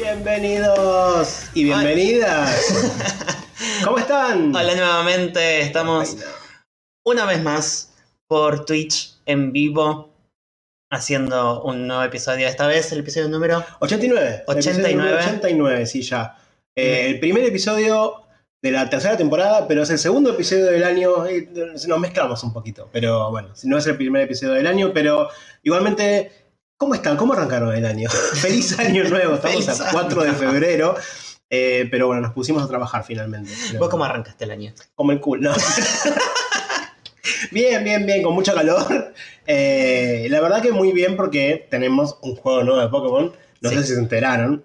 Bienvenidos y bienvenidas. ¿Cómo están? Hola nuevamente, estamos una vez más por Twitch en vivo haciendo un nuevo episodio. Esta vez el episodio número 89. el episodio 89. número 89, sí, ya. Eh, el primer episodio de la tercera temporada, pero es el segundo episodio del año. eh, Nos mezclamos un poquito, pero bueno, si no es el primer episodio del año, pero igualmente, ¿cómo están? ¿Cómo arrancaron el año? Feliz año nuevo, estamos a año 4 de febrero. eh, pero bueno, nos pusimos a trabajar finalmente. ¿Vos cómo arrancaste el año? Como el culo, ¿no? bien, bien, bien, con mucho calor. Eh, la verdad que muy bien porque tenemos un juego nuevo de Pokémon. No Sí. sé si se enteraron.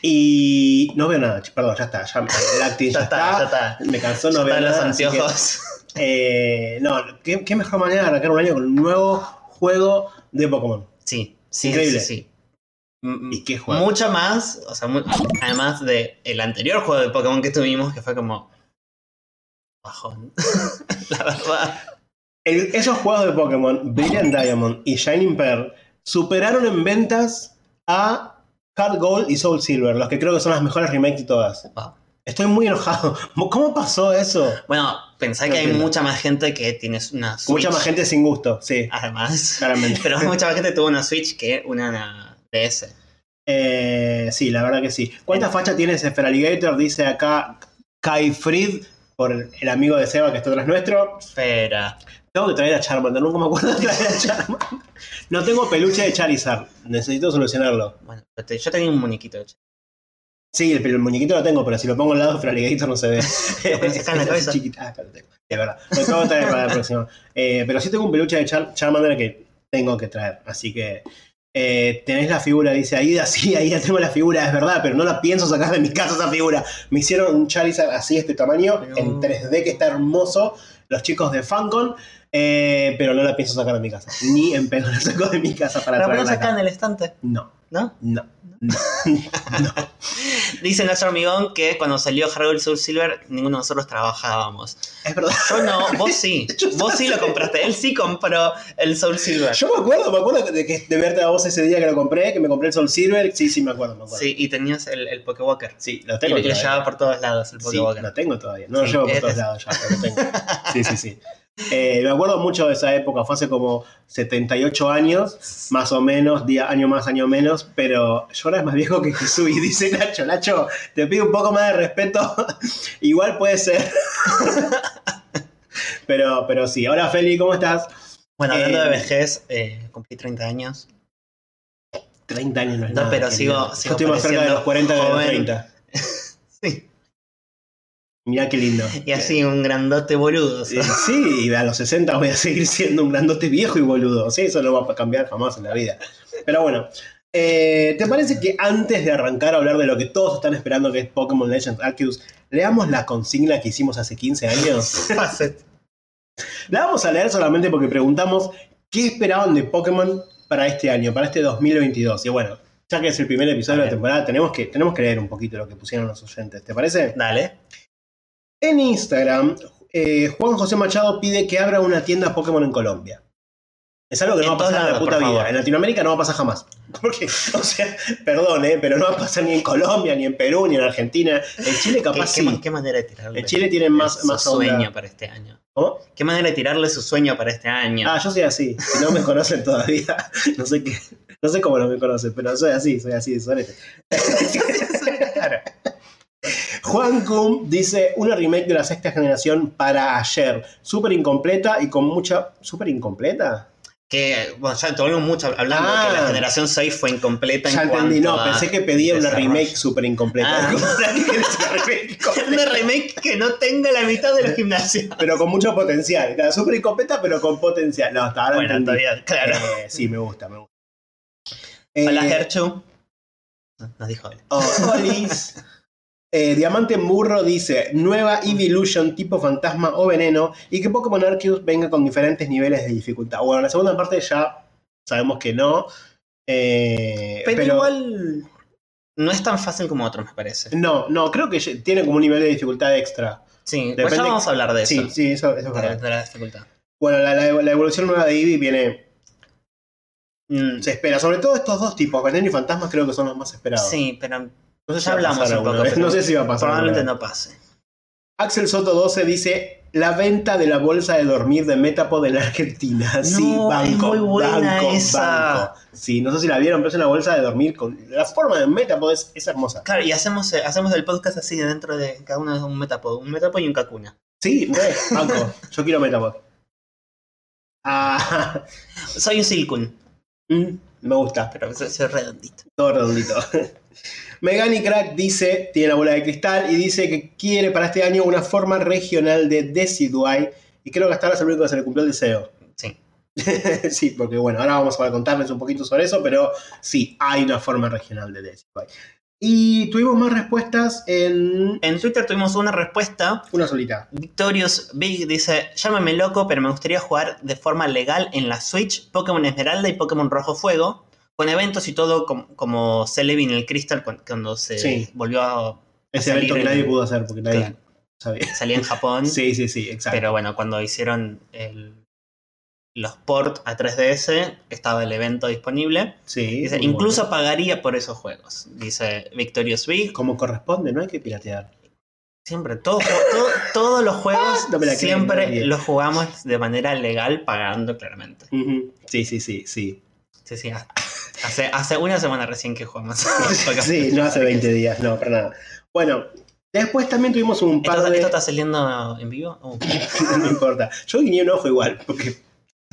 Y no veo nada, perdón, ya está. Ya, el acting ya, Ya está, ya está. Me cansó, no Ya veo están los nada. que, anteojos. eh, no, ¿qué, qué mejor manera de arrancar un año con un nuevo juego de Pokémon. Sí, sí, Increíble. sí, sí. M- ¿Y qué juego? Mucho más, o sea, además de el anterior juego de Pokémon que tuvimos, que fue como bajón. La verdad. El- esos juegos de Pokémon, Brilliant Diamond y Shining Pearl, superaron en ventas a Heart Gold y Soul Silver, los que creo que son las mejores remakes de todas. Wow. Estoy muy enojado. ¿Cómo pasó eso? Bueno, pensá No que hay mucha más gente que tiene una Switch. Mucha más gente sin gusto, sí, Además. claramente. Pero mucha más gente tuvo una Switch que una DS. Eh, sí, la verdad que sí. ¿Cuánta facha tiene ese Feraligator? Dice acá Kai Fried, por el amigo de Seba que está atrás nuestro. Espera. Tengo que traer a Charmander, nunca me acuerdo de traer a Charmander. No tengo peluche de Charizard, necesito solucionarlo. Bueno, yo tenía un muñequito de Sí, el, el muñequito lo tengo, pero si lo pongo al lado, Feraligator no se ve. Acá en la Es cabeza. chiquita. Ah, tengo. Es verdad. Lo tengo que traer para la próxima. Eh, pero sí tengo un peluche de Char- Charmander que tengo que traer. Así que. eh, tenés la figura, dice Aida. Sí, Aida tengo la figura, es verdad, pero no la pienso sacar de mi casa esa figura. Me hicieron un Charizard así, este tamaño, Pero- en 3D, que está hermoso. Los chicos de Fancon. eh, pero no la pienso sacar de mi casa. Ni en pedo la saco de mi casa para ¿La pones acá en el estante? No, ¿No? no, no. no. Dice nuestro amigón que cuando salió Hargold Soul Silver, ninguno de nosotros trabajábamos. Es verdad. Yo no, vos sí. Vos sí lo compraste. Él sí compró el Soul Silver. Yo me acuerdo, me acuerdo de, que, de verte a vos ese día que lo compré, que me compré el Soul Silver. Sí, sí, me acuerdo, me acuerdo. Sí, y tenías el, el Pokewalker. Sí, lo Y tengo le todavía. llevaba por todos lados el Sí, Pokewalker. lo tengo todavía. No lo Sí, llevo por es- todos lados ya, pero lo tengo. Sí, sí, sí. Eh, me acuerdo mucho de esa época, fue hace como 78 años, más o menos, día, año más, año menos, pero yo ahora es más viejo que Jesús y dice Nacho, Nacho, te pido un poco más de respeto, igual puede ser. pero, pero sí, ahora Feli, ¿cómo estás? Bueno, hablando Eh, de vejez, eh, cumplí 30 años. 30 años no es No, nada, pero querido. sigo- Yo sigo estoy más cerca de los 40 que de los joven. 30. Sí. Mirá qué lindo. Y así un grandote boludo. Sí, y a los 60 voy a seguir siendo un grandote viejo y boludo. Sí, eso no va a cambiar jamás en la vida. Pero bueno, eh, ¿te parece que antes de arrancar a hablar de lo que todos están esperando, que es Pokémon Legends Arceus, leamos la consigna que hicimos hace 15 años? La vamos a leer solamente porque preguntamos qué esperaban de Pokémon para este año, para este 2022. Y bueno, ya que es el primer episodio de la temporada, tenemos que, tenemos que leer un poquito lo que pusieron los oyentes. ¿Te parece? Dale. En Instagram, eh, Juan José Machado pide que abra una tienda Pokémon en Colombia. Es algo que no va a pasar en la puta vida. favor. En Latinoamérica no va a pasar jamás. Porque, o sea, perdón, eh, pero no va a pasar ni en Colombia, ni en Perú, ni en Argentina. En Chile ¿Qué, capaz qué sí. qué manera de tirarle? En Chile tienen más, su más onda. sueño para este año. ¿Cómo? ¿Qué manera de tirarle su sueño para este año? Ah, yo soy así. Si no me conocen todavía, no sé qué. No sé cómo no me conocen, pero soy así, soy así, sorete. Claro. Juan Kum dice una remake de la sexta generación para ayer. Súper incompleta y con mucha. ¿Súper incompleta? Que, bueno, ya te volvemos mucho hablando Ah. que la generación 6 fue incompleta Ya en entendí, no, a pensé que pedía una remake súper incompleta. Ah. ¿Qué querés una remake que no tenga la mitad de los gimnasios. Pero con mucho potencial. Claro, súper incompleta, pero con potencial. No, hasta ahora Bueno, entendí. todavía, claro. Eh, sí, me gusta, me gusta. Eh, Hola, Gerchu. Nos dijo él. oh. Eh, Diamante Murro dice, nueva Evolution tipo fantasma o veneno y que Pokémon Arceus venga con diferentes niveles de dificultad. Bueno, en la segunda parte ya sabemos que no. eh, Pero, pero igual no es tan fácil como otros, me parece. no, no, creo que tiene como un nivel de dificultad extra. Sí, pues Depende- ya vamos a hablar de eso. Sí, sí, eso, eso es de, verdad. de la dificultad. Bueno, la, la- la evolución nueva de Eevee viene Mm, Se espera, sobre todo estos dos tipos, Veneno y Fantasmas creo que son los más esperados. sí, pero Si ya hablamos un poco. pero No sé si va a pasar. Probablemente no pase. Axel Soto 12 dice la venta de la bolsa de dormir de Metapod en la Argentina. sí, banco. es muy buena banco, esa. banco. Sí, no sé si la vieron, pero es una bolsa de dormir con. La forma de Metapod es, es hermosa. Claro, y hacemos, eh, hacemos el podcast así dentro de cada uno de un metapod. Un metapod y un kakuna. Sí, banco. Yo quiero Metapod. Ah, Soy un Silkun, mm, me gusta. pero soy, soy redondito. Todo redondito. Megani Crack dice, tiene la bola de cristal y dice que quiere para este año una forma regional de Decidueye. Y creo que hasta ahora es el único que se le cumplió el deseo. Sí. sí, porque bueno, ahora vamos a contarles un poquito sobre eso, pero sí, hay una forma regional de Decidueye. Y tuvimos más respuestas en En Twitter tuvimos una respuesta. una solita. Victorious Big dice: Llámame loco, pero me gustaría jugar de forma legal en la Switch Pokémon Esmeralda y Pokémon Rojo Fuego. Con eventos y todo com- como Celebi en el Crystal cu- cuando se Sí. volvió a Ese evento que nadie pudo hacer porque nadie Claro. sabía. salía en Japón. Sí, sí, sí, exacto. Pero bueno, cuando hicieron el- los ports a 3DS, estaba el evento disponible. sí, Dice, incluso bueno. pagaría por esos juegos. Dice Victorious Big. como corresponde, no hay que piratear. Siempre, todo, todo- todos los juegos No siempre los jugamos de manera legal, pagando claramente. Ujú. Sí, sí, sí, sí. Sí, sí. Hace, hace una semana recién que jugamos. Sí, no hace 20 días, no, para nada. Bueno, después también tuvimos un par ¿Esto, de. esto está saliendo en vivo? Oh. no importa. Yo guiñé un ojo igual, porque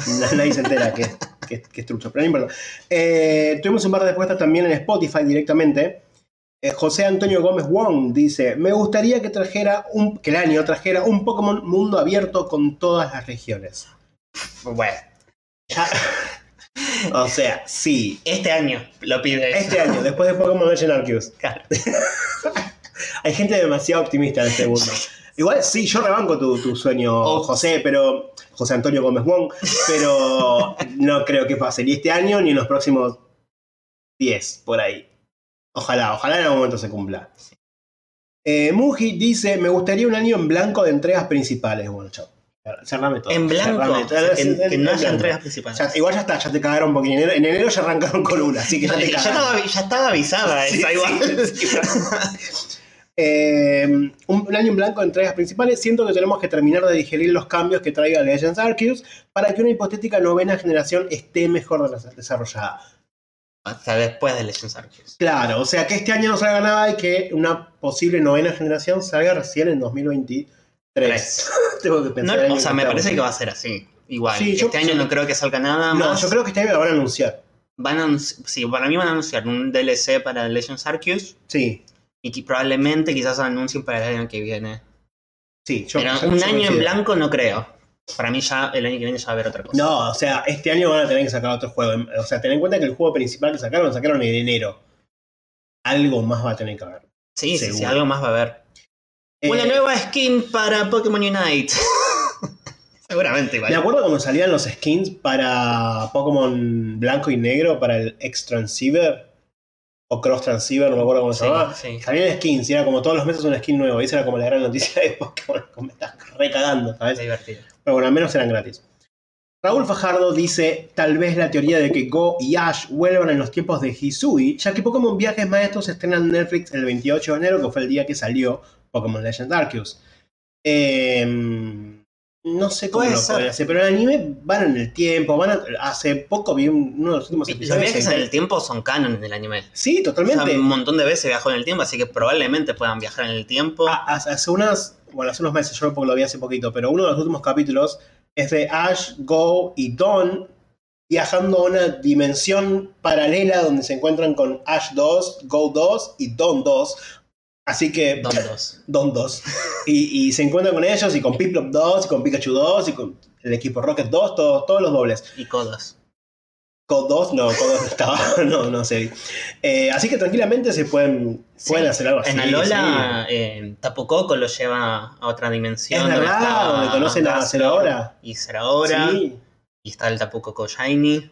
nadie se entera que, que- que es trucho, pero no importa. Eh, tuvimos un par de respuestas también en Spotify directamente. Eh, José Antonio Gómez Wong dice: Me gustaría que trajera un, que el año trajera un Pokémon mundo abierto con todas las regiones. Bueno, O sea, sí. este año lo pide. Este año, después de Pokémon Legend Arceus. Claro. Hay gente demasiado optimista en este mundo. Igual sí, yo rebanco tu, tu sueño, Oh. José, pero. José Antonio Gómez Wong, pero no creo que pase ni este año ni en los próximos 10, por ahí. Ojalá, ojalá en algún momento se cumpla. Eh, Muji dice: Me gustaría un año en blanco de entregas principales. Bueno, chao. Cerrame todo. En blanco, Cerrame que, En- que en no haya entregas principales. Ya- igual ya está, ya te cagaron porque en enero, en enero ya arrancaron con una, así que ya No, te ya, cagaron. estaba, ya estaba avisada Sí, esa sí, igual. sí. Eh, un, un año en blanco de entregas principales. Siento que tenemos que terminar de digerir los cambios que traiga Legends Arceus para que una hipotética novena generación esté mejor des- desarrollada. Hasta después de Legends Arceus. Claro, o sea que este año no salga nada y que una posible novena generación salga recién en 2023. Tres. Tengo que No, pensar. en o sea, me parece que va a ser así. Igual. Sí, yo- este año no creo que salga nada No, más. yo creo que este año lo van a anunciar. Van a sí, para mí van a anunciar un DLC para Legends Arceus Sí, y que probablemente quizás anuncien para el año que viene. sí. Yo, Pero un año en blanco no creo. Para mí ya el año que viene ya va a haber otra cosa. No, o sea, este año van a tener que sacar otro juego. O sea, ten en cuenta que el juego principal que sacaron lo sacaron en enero. Algo más va a tener que haber. sí, sí, sí, algo más va a haber. Eh, Una nueva skin para Pokémon Unite. Seguramente igual. Me acuerdo cuando salían los skins para Pokémon blanco y negro, para el X Transceiver o Cross Transceiver, no me acuerdo cómo se Sí, llamaba. sí. Salían skins y era como todos los meses un skin nuevo. Y esa era como la gran noticia de Pokémon. Me estás recagando, ¿sabes? Es divertido. Pero bueno, al menos eran gratis. Raúl Fajardo dice tal vez la teoría de que Go y Ash vuelvan en los tiempos de Hisui, ya que Pokémon Viajes Maestros se estrena en Netflix el 28 de enero, que fue el día que salió Pokémon Legend Arceus. Em, no sé cómo Puede lo ser. podría hacer, pero en el anime van en el tiempo, van a- hace poco vi un- uno de los últimos Los episodios. viajes en- en el tiempo son canon del anime. Sí, O sea, totalmente. un montón de veces viajó en el tiempo, así que probablemente puedan viajar en el tiempo. Ah, hace hace unas, bueno, hace unos meses, yo porque lo vi hace poquito, pero uno de los últimos capítulos es de Ash, Go y Dawn viajando a una dimensión paralela donde se encuentran con Ash 2, Go 2 y Dawn 2. Así que, Don dos. Dawn 2. Y, y se encuentran con ellos y con Piplup 2 y con Pikachu 2 y con el equipo Rocket 2, todos, todos los dobles. Y codos. Code 2, no, 2 no estaba, no, no sé. Eh, así que tranquilamente se pueden, Sí. pueden hacer algo así. En Alola, eh, Tapu Koko lo lleva a otra dimensión. Es donde verdad, está donde conocen a Zeraora. Y Zeraora. Sí, Y está el Tapu Koko Shiny.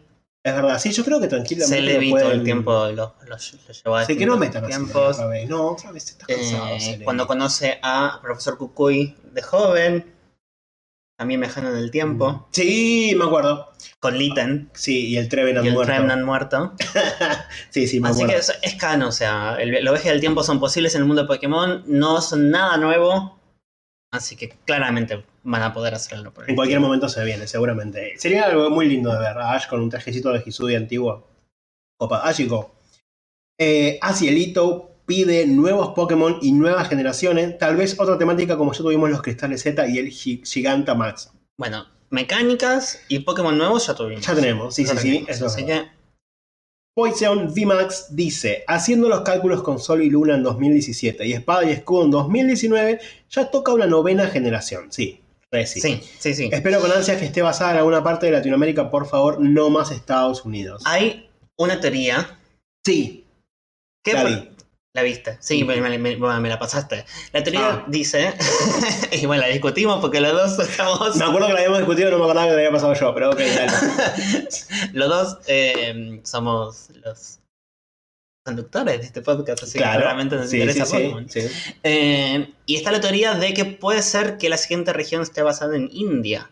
Es verdad. Sí, yo creo que tranquilamente. Celebi lo pueden- el tiempo lo, lo, lo llevó a Sí, que no metan tiempos. otra vez. No, otra vez estás cansado. Eh, cuando conoce a Profesor Kukui de joven. también viajando en el tiempo, Sí, me acuerdo. con Litten Sí, y el Trevenant y el muerto. Trevenant muerto. sí, sí, me Así acuerdo. que es, es canon, o sea, el, los viajes del tiempo son posibles en el mundo de Pokémon, no son nada nuevo, así que claramente van a poder hacerlo. por En cualquier momento se viene, seguramente. Sería algo muy lindo de ver a Ash con un trajecito de Hisudi antiguo. Opa, Ashiko. Eh, Asielito pide nuevos Pokémon y nuevas generaciones. Tal vez otra temática como ya tuvimos los Cristales Z y el Gi- Gigantamax. Bueno, mecánicas y Pokémon nuevos ya tuvimos. Ya tenemos, sí, sí, Ya sí. eso Así que, Poison VMAX dice, haciendo los cálculos con Sol y Luna en 2017 y Espada y Escudo en 2019, ya toca una novena generación. Sí, sí. sí, sí, sí. Espero con ansias que esté basada en alguna parte de Latinoamérica, por favor, no más Estados Unidos. Hay una teoría Sí, que... por-. ¿La viste? Sí, me, me- me- bueno, me la pasaste. La teoría Ah. dice, y bueno, la discutimos porque los dos estamos... Me acuerdo que la habíamos discutido, no me acordaba que la había pasado yo, pero ok, dale. los dos eh, somos los conductores de este podcast, así que claro. claramente nos sí, interesa sí. Eh, y está la teoría de que puede ser que la siguiente región esté basada en India.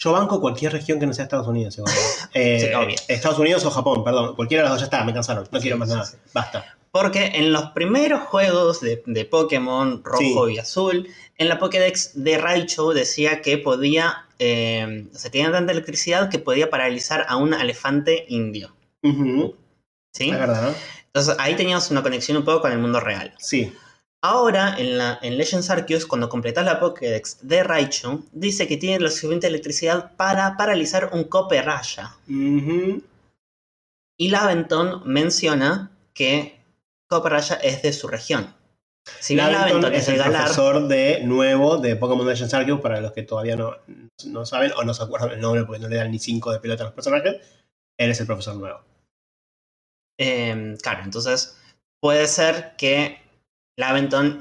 Yo banco cualquier región que no sea Estados Unidos. igual. Eh. Estados Unidos o Japón, perdón. Cualquiera de los dos ya está, me cansaron. No quiero más nada. Basta. Porque en los primeros juegos de, de Pokémon rojo y azul, en la Pokédex de Raichu decía que podía, eh, o sea, tenía tanta electricidad que podía paralizar a un elefante indio. Ujú, ¿Sí? Es verdad, ¿no? Entonces ahí teníamos una conexión un poco con el mundo real. Sí. Ahora, en, la, en Legends Arceus, cuando completas la Pokédex de Raichu, dice que tiene la suficiente electricidad para paralizar un Coperaya. Ujú. Y Laventon menciona que Coperaya es de su región. Si bien Laventon Laventon es el Galar, profesor de nuevo de Pokémon Legends Arceus, para los que todavía no, no saben o no se acuerdan el nombre porque no le dan ni 5 de pelota a los personajes. Él es el profesor nuevo. eh, claro, entonces puede ser que Laventon,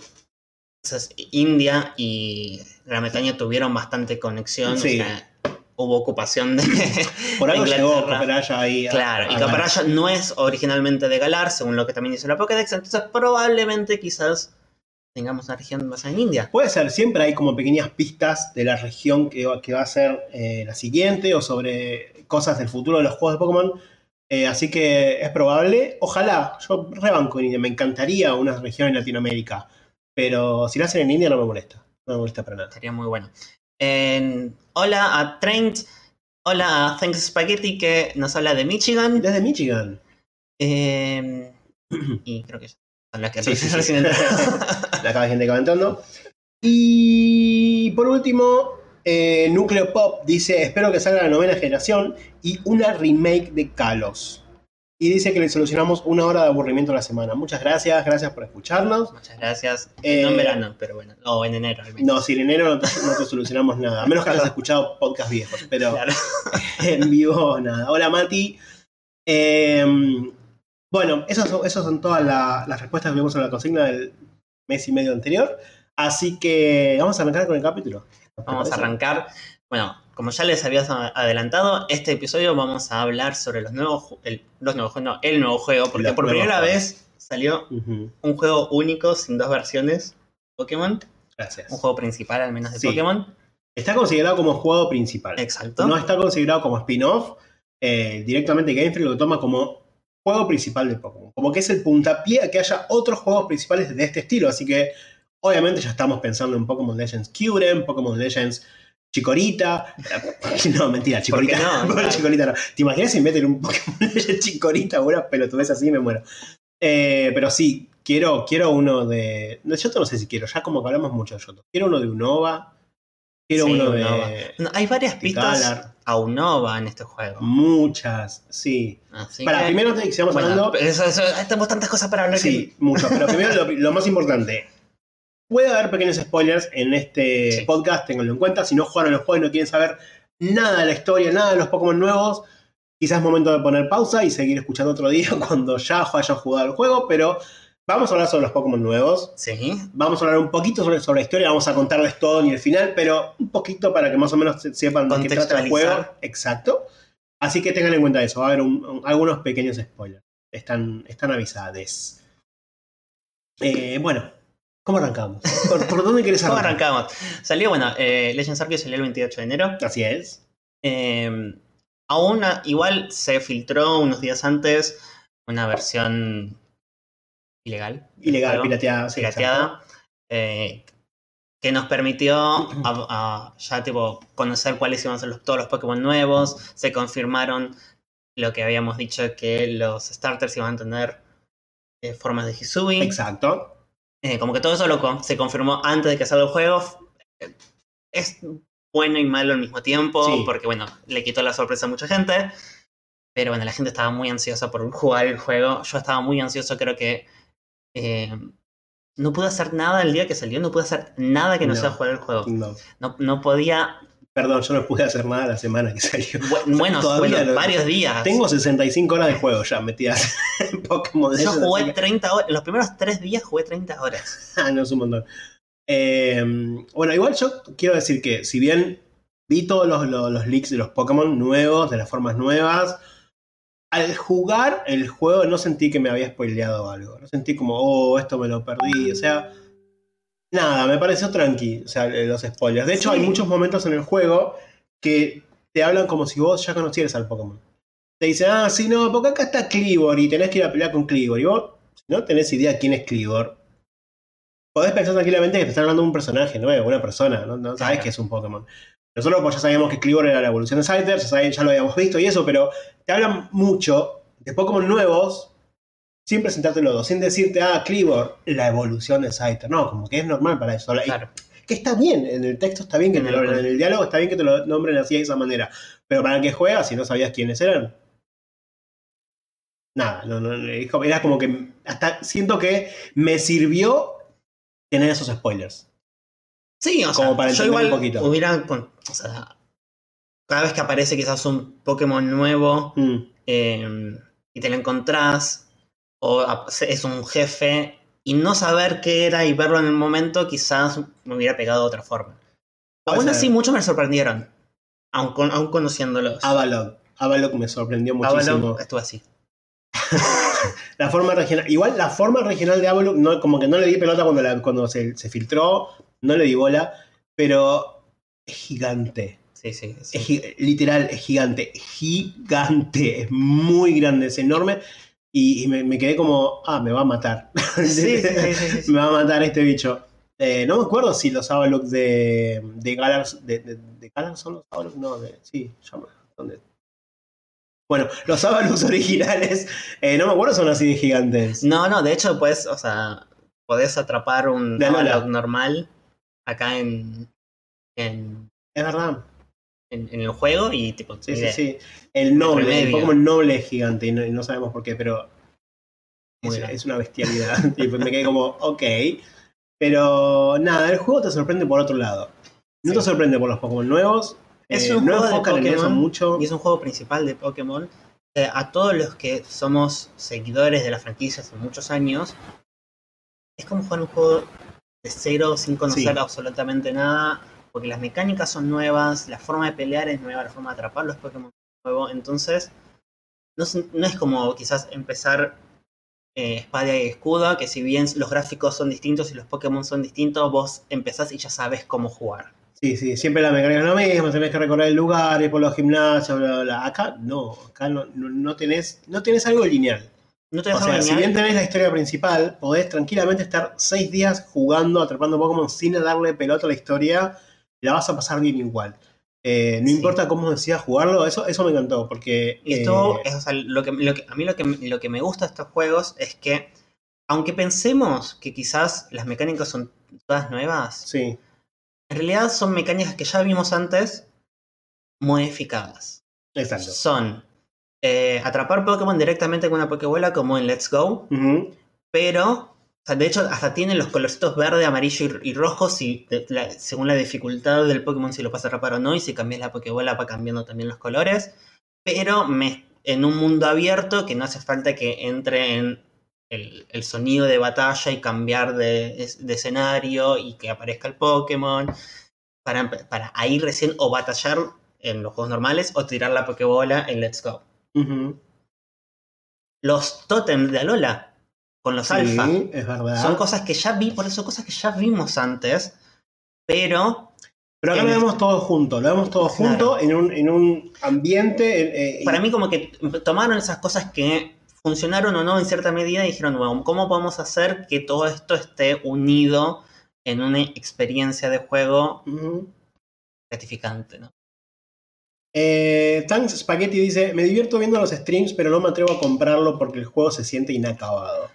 entonces, India y Gran Bretaña tuvieron bastante conexión, Sí. o sea, hubo ocupación de, Por algo de llegó. Cooperaya ahí. a- Claro, a y ganar. Caparaya no es originalmente de Galar, según lo que también dice la Pokédex, entonces probablemente quizás tengamos una región más en India. Puede ser, siempre hay como pequeñas pistas de la región que va, que va a ser eh, la siguiente o sobre cosas del futuro de los juegos de Pokémon. Eh, así que es probable. Ojalá, yo rebanco en India, me encantaría una región en Latinoamérica. Pero si la hacen en India no me molesta. No me molesta para nada. Sería muy bueno. En- hola a Trent, hola a Thanks Spaghetti que nos habla de Michigan. Desde Michigan. Eh, y creo que son las que Sí, sí, sí. entraron. Acá hay gente comentando. Y por último, eh, Núcleo Pop dice: Espero que salga la novena generación y una remake de Kalos. Y dice que le solucionamos una hora de aburrimiento a la semana. Muchas gracias, gracias por escucharnos. Muchas gracias. Eh, no en verano, pero bueno. O en enero al menos. No, si en enero no te, no te solucionamos nada. A menos que hayas escuchado podcast viejos, pero Claro. en vivo nada. Hola Mati. Eh, bueno, esas son, esas son todas la- las respuestas que vimos a la consigna del mes y medio anterior. Así que vamos a arrancar con el capítulo. ¿Te Vamos a arrancar. Bueno, como ya les había adelantado, este episodio vamos a hablar sobre los nuevos, el, los nuevos juegos, no, el nuevo juego, porque Los por primera juegos. vez salió un juego único sin dos versiones Pokémon, Gracias. un juego principal al menos de Sí. Pokémon. Está considerado como juego principal. Exacto. No está considerado como spin-off. Eh, directamente Game Freak lo toma como juego principal de Pokémon. Como que es el puntapié a que haya otros juegos principales de este estilo. Así que, obviamente, ya estamos pensando en Pokémon Legends Kyurem, Pokémon Legends Chikorita. No, mentira, Chikorita. qué no? Chikorita no. ¿Te imaginas si meten un Pokémon Legends Chikorita? Una pelotudez así me muero. Eh, pero sí, quiero, quiero uno de. De Yoto no sé si quiero, ya como que hablamos mucho de Yoto. Quiero uno de Unova. Quiero Sí, uno Unova. de. No, hay varias pistas Galar. a Unova en este juego. Muchas, sí. Así Para, que- primero te sigamos bueno, hablando. eso- eso- tenemos tantas cosas para hablar Sí, mucho. Pero primero lo, lo más importante. Puede haber pequeños spoilers en este Sí. podcast, tenganlo en cuenta. Si no jugaron el juego y no quieren saber nada de la historia, nada de los Pokémon nuevos, quizás es momento de poner pausa y seguir escuchando otro día cuando ya hayan jugado el juego. Pero vamos a hablar sobre los Pokémon nuevos. Sí, Vamos a hablar un poquito sobre, sobre la historia, vamos a contarles todo ni el final, pero un poquito para que más o menos se- sepan de qué trata el juego. Exacto. Así que tengan en cuenta eso, va a haber un- un- algunos pequeños spoilers. Están, están avisades. Eh, bueno, ¿Cómo arrancamos? ¿Por, por dónde querés ¿Cómo arrancar? arrancamos? Salió, bueno, eh, Legends Arceus salió el 28 de enero. Así es. Eh, aún a- igual se filtró unos días antes una versión ilegal. Ilegal, pirateada. sí, pirateada. eh, que nos permitió a- a ya tipo conocer cuáles iban a ser los- todos los Pokémon nuevos. Se confirmaron lo que habíamos dicho que los starters iban a tener eh, formas de Hisui. Exacto. Eh, como que todo eso lo con- se confirmó antes de que salga el juego. Es bueno y malo al mismo tiempo, Sí. porque bueno, le quitó la sorpresa a mucha gente. Pero bueno, la gente estaba muy ansiosa por jugar el juego. Yo estaba muy ansioso, creo que eh, no pude hacer nada el día que salió, no pude hacer nada que no, No. sea jugar el juego. No. No, no podía. Perdón, yo no pude hacer nada la semana que salió. bu- Bueno, Todavía bueno, no- varios días. Tengo 65 horas de juego ya metidas en Pokémon Yo jugué así que- 30 horas. Los primeros tres días jugué 30 horas. Ah, no es un montón. Eh, bueno, igual yo quiero decir que si bien vi todos los, los- los leaks de los Pokémon nuevos, de las formas nuevas, al jugar el juego no sentí que me había spoileado algo. No sentí como, oh, esto me lo perdí. O sea, nada, me pareció tranqui, o sea, eh, los spoilers. De hecho, Sí. hay muchos momentos en el juego que te hablan como si vos ya conocieras al Pokémon. Te dicen, ah, sí, no, porque acá está Clibor y tenés que ir a pelear con Clibor. Y vos, si no tenés idea quién es Clibor, podés pensar tranquilamente que te están hablando de un personaje nuevo, una persona, no, no sabés Claro. que es un Pokémon. Nosotros pues, ya sabíamos que Clibor era la evolución de Scyther, ya lo habíamos visto y eso, pero te hablan mucho de Pokémon nuevos sin presentártelo, sin decirte, ah, Clibor, la evolución de Scyther. No, como que es normal para eso. Y- Claro. que está bien, en el texto está bien que te lo, en el diálogo está bien que te lo nombren así de esa manera. Pero para el que juega, si no sabías quiénes eran. Nada, no, no, era como que hasta siento que me sirvió tener esos spoilers. Sí, o Como sea, para yo igual un poquito. hubiera. o sea, cada vez que aparece quizás un Pokémon nuevo Mm, eh, y te lo encontrás, o es un jefe, y no saber qué era y verlo en el momento, quizás me hubiera pegado de otra forma. Aún ser. así, muchos me sorprendieron, aun, con- aun conociéndolos. Avalok. Avalok me sorprendió muchísimo. Avalon estuvo así. La forma regional. Igual la forma regional de Avalok, no, como que no le di pelota cuando, la- cuando se, se filtró, no le di bola, pero es gigante. Sí, sí. sí. Es gi- literal, es gigante. Gigante. Es muy grande, es enorme. Y, y me, me quedé como, ah, me va a matar. Sí, sí, sí, sí, sí. me va a matar este bicho. Eh, no me acuerdo si los Avalok de, de Galar. De, de, de son los Avalok? No, de, sí, llama. ¿Dónde? Bueno, los Avalok originales, eh, no me acuerdo, son así de gigantes. No, no, de hecho, pues, o sea, podés atrapar un. Avalok normal acá en, en, Es verdad. En, en el juego y tipo. Sí, sí. El noble, el. Pokémon noble es gigante y no, y no sabemos por qué, pero es, una bestialidad. y pues me quedé como, ok. Pero nada, el juego te sorprende por otro lado. No Sí. te sorprende por los Pokémon nuevos. Es eh, un no juego de en eso Pokémon mucho. Y es un juego principal de Pokémon. Eh, a todos los que somos seguidores de la franquicia hace muchos años, es como jugar un juego de cero sin conocer Sí. absolutamente nada, porque las mecánicas son nuevas, la forma de pelear es nueva, la forma de atrapar los Pokémon es nuevo. Entonces, no es, no es como quizás empezar eh, espada y escudo, que si bien los gráficos son distintos y los Pokémon son distintos, vos empezás y ya sabes cómo jugar. Sí, sí, siempre la mecánica es lo mismo, tenés que recorrer el lugar, ir por los gimnasios, bla, bla, bla. Acá no, acá no, no, no tenés, no tenés algo lineal. No O sea, si bien tenés la historia principal, podés tranquilamente estar seis días jugando, atrapando Pokémon sin darle pelota a la historia, la vas a pasar bien igual. Eh, no Sí. importa cómo decidas jugarlo, eso, eso me encantó, porque... Y esto, eh, es, o sea, lo que, lo que- a mí lo que, lo que me gusta de estos juegos es que, aunque pensemos que quizás las mecánicas son todas nuevas, sí, en realidad son mecánicas que ya vimos antes, modificadas. exacto. Son eh, atrapar Pokémon directamente con una Pokébola como en Let's Go, pero, sea, de hecho, hasta tienen los colorcitos verde, amarillo y, y rojo si, de- la- según la dificultad del Pokémon, si lo vas a atrapar o no, y si cambias la Pokébola va cambiando también los colores. Pero me- en un mundo abierto que no hace falta que entre en el, el sonido de batalla y cambiar de, es- de escenario y que aparezca el Pokémon. Para, para ahí recién o batallar en los juegos normales o tirar la Pokébola en Let's Go. Los totems de Alola con los Sí, alfa. es verdad. Son cosas que ya vi, por eso cosas que ya vimos antes, pero Pero acá lo vemos todos juntos, lo vemos todos Claro. juntos en un, en un ambiente. eh, para mí como que tomaron esas cosas que funcionaron o no en cierta medida y dijeron, bueno, ¿cómo podemos hacer que todo esto esté unido en una experiencia de juego gratificante? ¿no? Eh, Tanks Spaghetti dice: Me divierto viendo los streams, pero no me atrevo a comprarlo porque el juego se siente inacabado.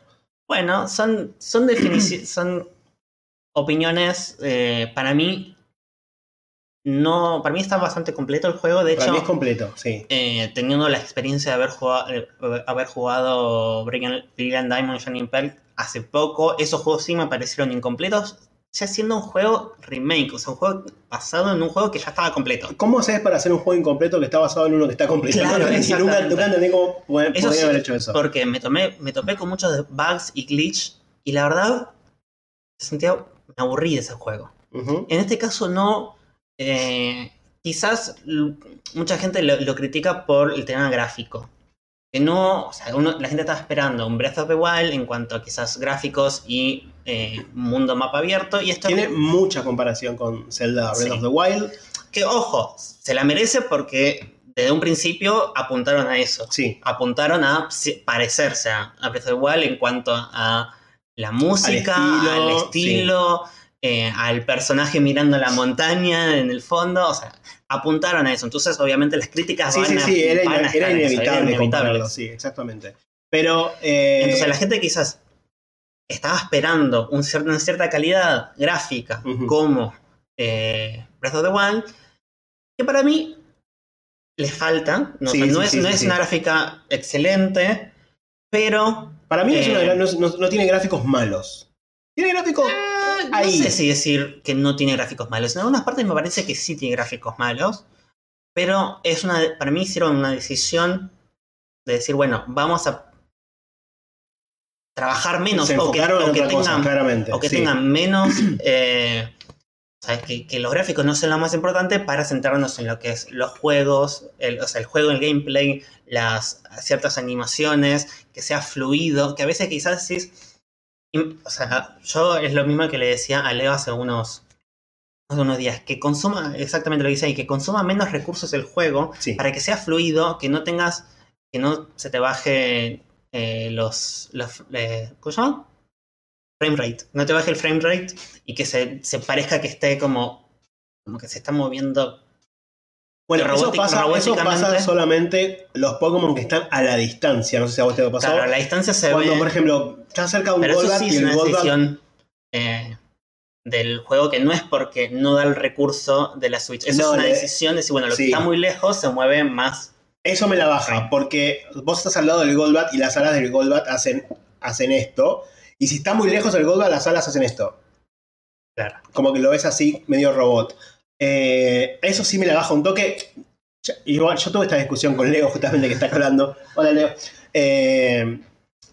Bueno, son, son definici- son opiniones, eh, para mí, no, para mí está bastante completo el juego, de Para hecho... mí es completo, sí. eh, teniendo la experiencia de haber jugado, eh, haber jugado Brilliant, Brilliant Diamond y Shining Pearl hace poco, esos juegos sí me parecieron incompletos, ya siendo un juego remake, o sea, un juego basado en un juego que ya estaba completo. ¿Cómo haces para hacer un juego incompleto que está basado en uno que está completo? Claro, No, nunca, nunca entendí cómo Eso sí, haber hecho eso. Porque me, tomé, me topé con muchos bugs y glitch y la verdad se sentía, me aburrí de ese juego. En este caso no. eh, quizás mucha gente lo, lo critica por el tema gráfico. Que no, o sea, uno- la gente estaba esperando un Breath of the Wild en cuanto a quizás gráficos y eh, mundo mapa abierto. Y esto, Tiene mucha comparación con Zelda Breath Sí. of the Wild. que ojo, se la merece porque desde un principio apuntaron a eso. Sí. Apuntaron a parecerse a, Breath of the Wild en cuanto a la música, estilo, al estilo, eh, al personaje mirando la montaña en el fondo. O sea, apuntaron a eso. Entonces, obviamente, las críticas Sí, van sí, a, sí, era, van a era inevitable compararlo, sí, exactamente. Pero. eh, Entonces, la gente quizás estaba esperando un cier- una cierta calidad gráfica como eh, Breath of the Wild, que para mí le falta. No, Sí, O sea, no sí, es, no es una gráfica excelente, pero para mí es eh, una- no, no- no tiene gráficos malos. Tiene gráficos. No Ahí. sé si decir que no tiene gráficos malos. En algunas partes me parece que sí tiene gráficos malos. Pero es una. Para mí hicieron una decisión de decir, bueno, vamos a trabajar menos o que, o que cosa, tengan, claramente. o que sí. tengan menos. eh, o sea, que, que los gráficos no sean lo más importante para centrarnos en lo que es los juegos, el, o sea, el juego, el gameplay, las ciertas animaciones, que sea fluido, que a veces quizás decís, o sea, yo es lo mismo que le decía a Leo hace unos, hace unos días, que consuma, exactamente lo que dice ahí, que consuma menos recursos el juego Sí. para que sea fluido, que no tengas, que no se te baje eh, los, los eh, ¿cómo se llama? Frame rate, no te baje el frame rate y que se, se parezca que esté como, como que se está moviendo. Bueno, eso pasa, eso robóticamente. pasa solamente los Pokémon que están a la distancia. No sé si a vos te pasó. Claro, a la distancia se Cuando, ve, por ejemplo, estás cerca de un Golbat sí y es el una Golbat. decisión eh, del juego que no es porque no da el recurso de la Switch. Eso No, es una le- decisión de decir, bueno, lo sí. que está muy lejos se mueve más. Eso me la baja, porque vos estás al lado del Golbat y las alas del Golbat hacen, hacen esto. Y si está muy lejos el Golbat, las alas hacen esto. Claro. Como que lo ves así, medio robot. Eh, eso sí me la baja un toque. Igual, yo tuve esta discusión con Leo, justamente que está hablando. Hola, Leo. Eh,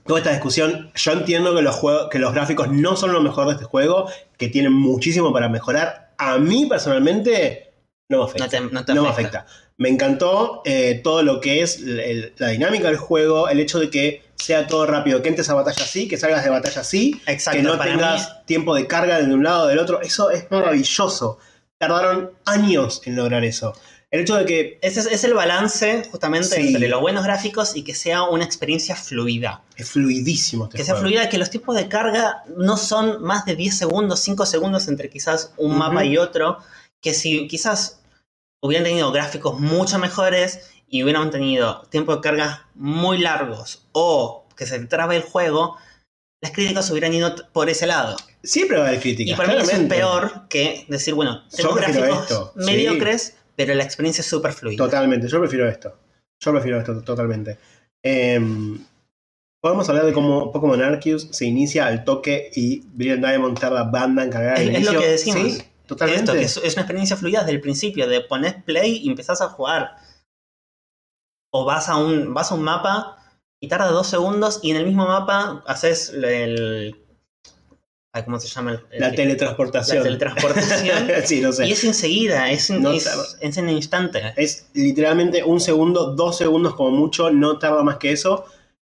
tuve esta discusión. Yo entiendo que los, juegos, que los gráficos no son lo mejor de este juego, que tienen muchísimo para mejorar. A mí, personalmente, no me afecta. No te, no te no me afecta. Me encantó eh, todo lo que es el- la dinámica del juego, el hecho de que sea todo rápido, que entres a batalla así, que salgas de batalla así, Exacto, que no tengas mí, tiempo de carga de un lado o del otro. Eso es maravilloso. Tardaron años en lograr eso. El hecho de que ese es, es el balance justamente Sí. entre los buenos gráficos y que sea una experiencia fluida. es fluidísimo este Que sea fluida, que los tiempos de carga no son más de 10 segundos, 5 segundos entre quizás un mapa y otro. Que si quizás hubieran tenido gráficos mucho mejores y hubieran tenido tiempos de carga muy largos o que se trabe el juego, las críticas hubieran ido por ese lado. Siempre va a haber críticas. Y para mí eso es claramente. peor que decir, bueno, tengo gráficos esto, sí. mediocres, pero la experiencia es súper fluida. Totalmente, yo prefiero esto. Yo prefiero esto totalmente. Em, Podemos hablar de cómo Pokémon Arceus se inicia al toque y Brilliant Diamond tarda banda en cargar el Es- es lo que decimos. Sí, totalmente. Esto, que es, es una experiencia fluida desde el principio, de poner play y empezás a jugar. O vas a un, vas a un mapa y tarda dos segundos y en el mismo mapa haces el... ¿Cómo se llama? El- la el- teletransportación. la teletransportación. sí, no sé. y es enseguida, es, en- No es, tarda. es en el instante. Es literalmente un segundo, dos segundos como mucho, no tarda más que eso.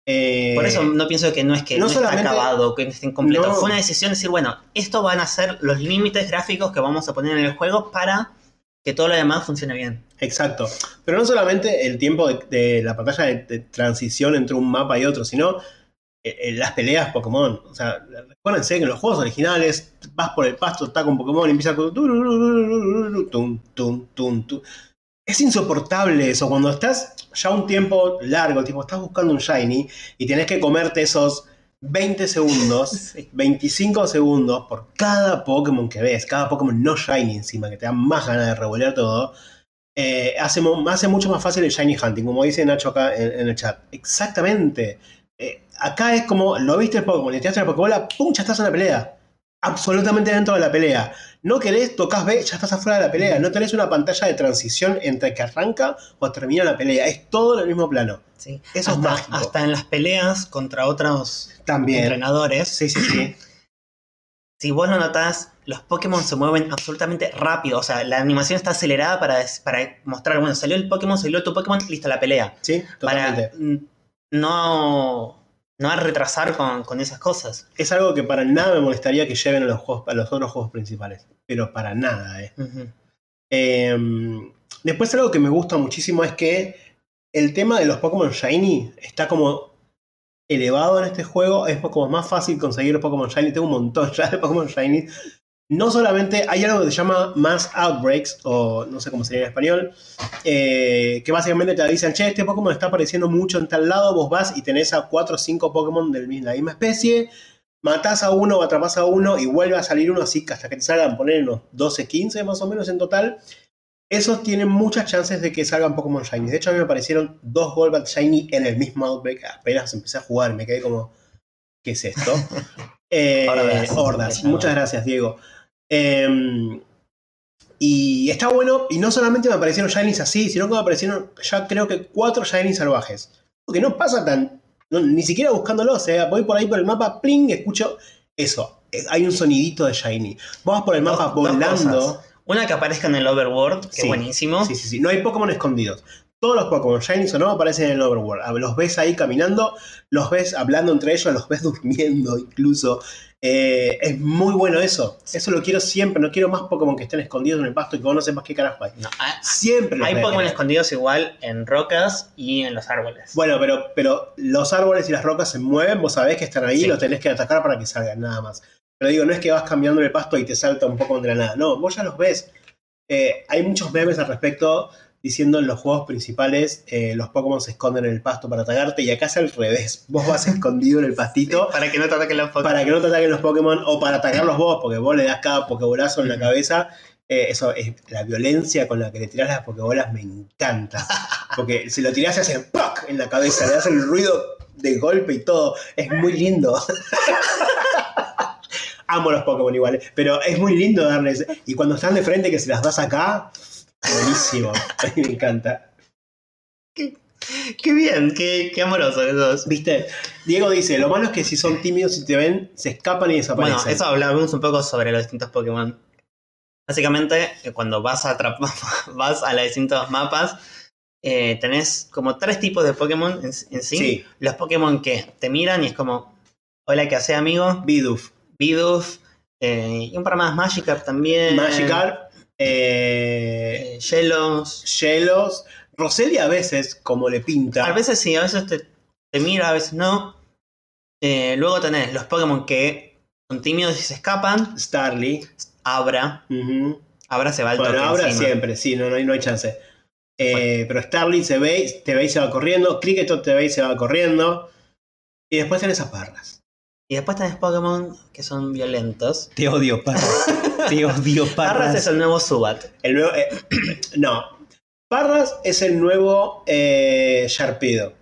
Eh, Por eso no pienso que no es que no no, está acabado, que no esté incompleto. No. Fue una decisión de decir, bueno, esto van a ser los límites gráficos que vamos a poner en el juego para que todo lo demás funcione bien. Exacto. Pero no solamente el tiempo de, la pantalla de, transición entre un mapa y otro, sino eh, eh, las peleas Pokémon. O sea, recuérdense que en los juegos originales vas por el pasto, está con Pokémon y empieza con. Es insoportable eso. Cuando estás ya un tiempo largo, tipo, estás buscando un Shiny y tenés que comerte esos 20 segundos. Sí. 25 segundos por cada Pokémon que ves, cada Pokémon no Shiny encima, que te da más ganas de revolver todo, eh, hace, mucho más fácil el Shiny Hunting, como dice Nacho acá en, en el chat. Exactamente. Eh, acá es como, lo viste el Pokémon, le tiraste la Pokébola, ¡pum! Ya estás en la pelea. Absolutamente dentro de la pelea. No querés, tocas B, ya estás afuera de la pelea. No tenés una pantalla de transición entre que arranca o termina la pelea. Es todo en el mismo plano. Sí. Eso es hasta, mágico. hasta en las peleas contra otros También. entrenadores, Sí, sí, sí. si vos lo notás, los Pokémon se mueven absolutamente rápido. O sea, la animación está acelerada para, para mostrar, bueno, salió el Pokémon, salió tu Pokémon, listo la pelea. Sí, totalmente. Para mm, no, no retrasar con, con esas cosas. es algo que para nada me molestaría que lleven a los, juegos, a los otros juegos principales. Pero para nada, eh. Eh, después algo que me gusta muchísimo es que el tema de los Pokémon Shiny está como elevado en este juego. Es como más fácil conseguir Pokémon Shiny. Tengo un montón ya de Pokémon Shiny. No solamente hay algo que se llama Mass Outbreaks, o no sé cómo sería en español, eh, que básicamente te avisan, che, este Pokémon está apareciendo mucho en tal lado, vos vas y tenés a 4 o 5 Pokémon de la misma especie, matás a uno o atrapás a uno y vuelve a salir uno así que hasta que te salgan poner unos 12, 15 más o menos en total. Esos tienen muchas chances de que salgan Pokémon Shiny. De hecho, a mí me aparecieron dos Golbat Shiny en el mismo Outbreak. Apenas empecé a jugar, me quedé como, ¿qué es esto? Eh, hordas. Muchas gracias, Diego. Eh, y está bueno, y no solamente me aparecieron Shinies así, sino que me aparecieron ya creo que cuatro Shinies salvajes. Porque no pasa tan, no, ni siquiera buscándolo, o sea, voy por ahí por el mapa, pling, escucho eso. eh, Hay un sonidito de Shiny. Vas por el mapa Dos- volando. Una que aparezca en el Overworld, que Sí, buenísimo. Sí, sí, sí. No hay Pokémon escondidos. Todos los Pokémon, Shinies o no, aparecen en el Overworld. Ah, Los ves ahí caminando, los ves hablando entre ellos, los ves durmiendo incluso. Eh, es muy bueno eso. Eso lo quiero siempre. No quiero más Pokémon que estén escondidos en el pasto y que vos no sepas qué carajo hay. No, hay, Siempre los hay. Pokémon escondidos igual en rocas y en los árboles. Bueno, pero, pero los árboles y las rocas se mueven, vos sabés que están ahí y los tenés que atacar para que salgan, nada más. Pero digo, no es que vas cambiando el pasto y te salta un poco de la nada. No, vos ya los ves. Eh, hay muchos memes al respecto diciendo en los juegos principales eh, los Pokémon se esconden en el pasto para atacarte y acá es al revés. Vos vas escondido en el pastito Para que no te ataquen los Pokémon. para que no te ataquen los Pokémon o para atacarlos vos, porque vos le das cada Pokébolazo en la cabeza. Eh, eso es la violencia con la que le tirás las Pokébolas me encanta. Porque si lo tirás se hace ¡pac! en la cabeza, le das el ruido de golpe y todo. Es muy lindo. Amo los Pokémon iguales, pero es muy lindo darles. Y cuando están de frente que se las das acá, buenísimo. A mí me encanta. Qué bien, qué, qué amoroso esos. ¿Viste? Diego dice: Lo malo es que si son tímidos y te ven, se escapan y desaparecen. Bueno, eso hablamos un poco sobre los distintos Pokémon. Básicamente, eh, cuando vas a atrapar, vas a los distintos mapas, eh, tenés como tres tipos de Pokémon en, en sí. Sí. Los Pokémon que te miran y es como, hola, ¿qué hace amigo? Bidoof. Bidoof, eh, y un par más, Magikarp también. Magikarp, eh, Yelos. Yelos, Roselia a veces, como le pinta. A veces sí, a veces te, te mira, a veces no. Eh, luego tenés los Pokémon que son tímidos y se escapan. Starly. Abra. Abra se va al Bueno, encima. siempre, sí, no, no, hay, no hay chance. Eh, pero Starly se ve, te ve y se va corriendo. Cricketot te ve y se va corriendo. Y después tenés a Parras. Y después tenés Pokémon que son violentos. Te odio, Parras. te odio, Parras es el nuevo Subat. El nuevo, eh, no. Parras es el nuevo eh, Sharpedo.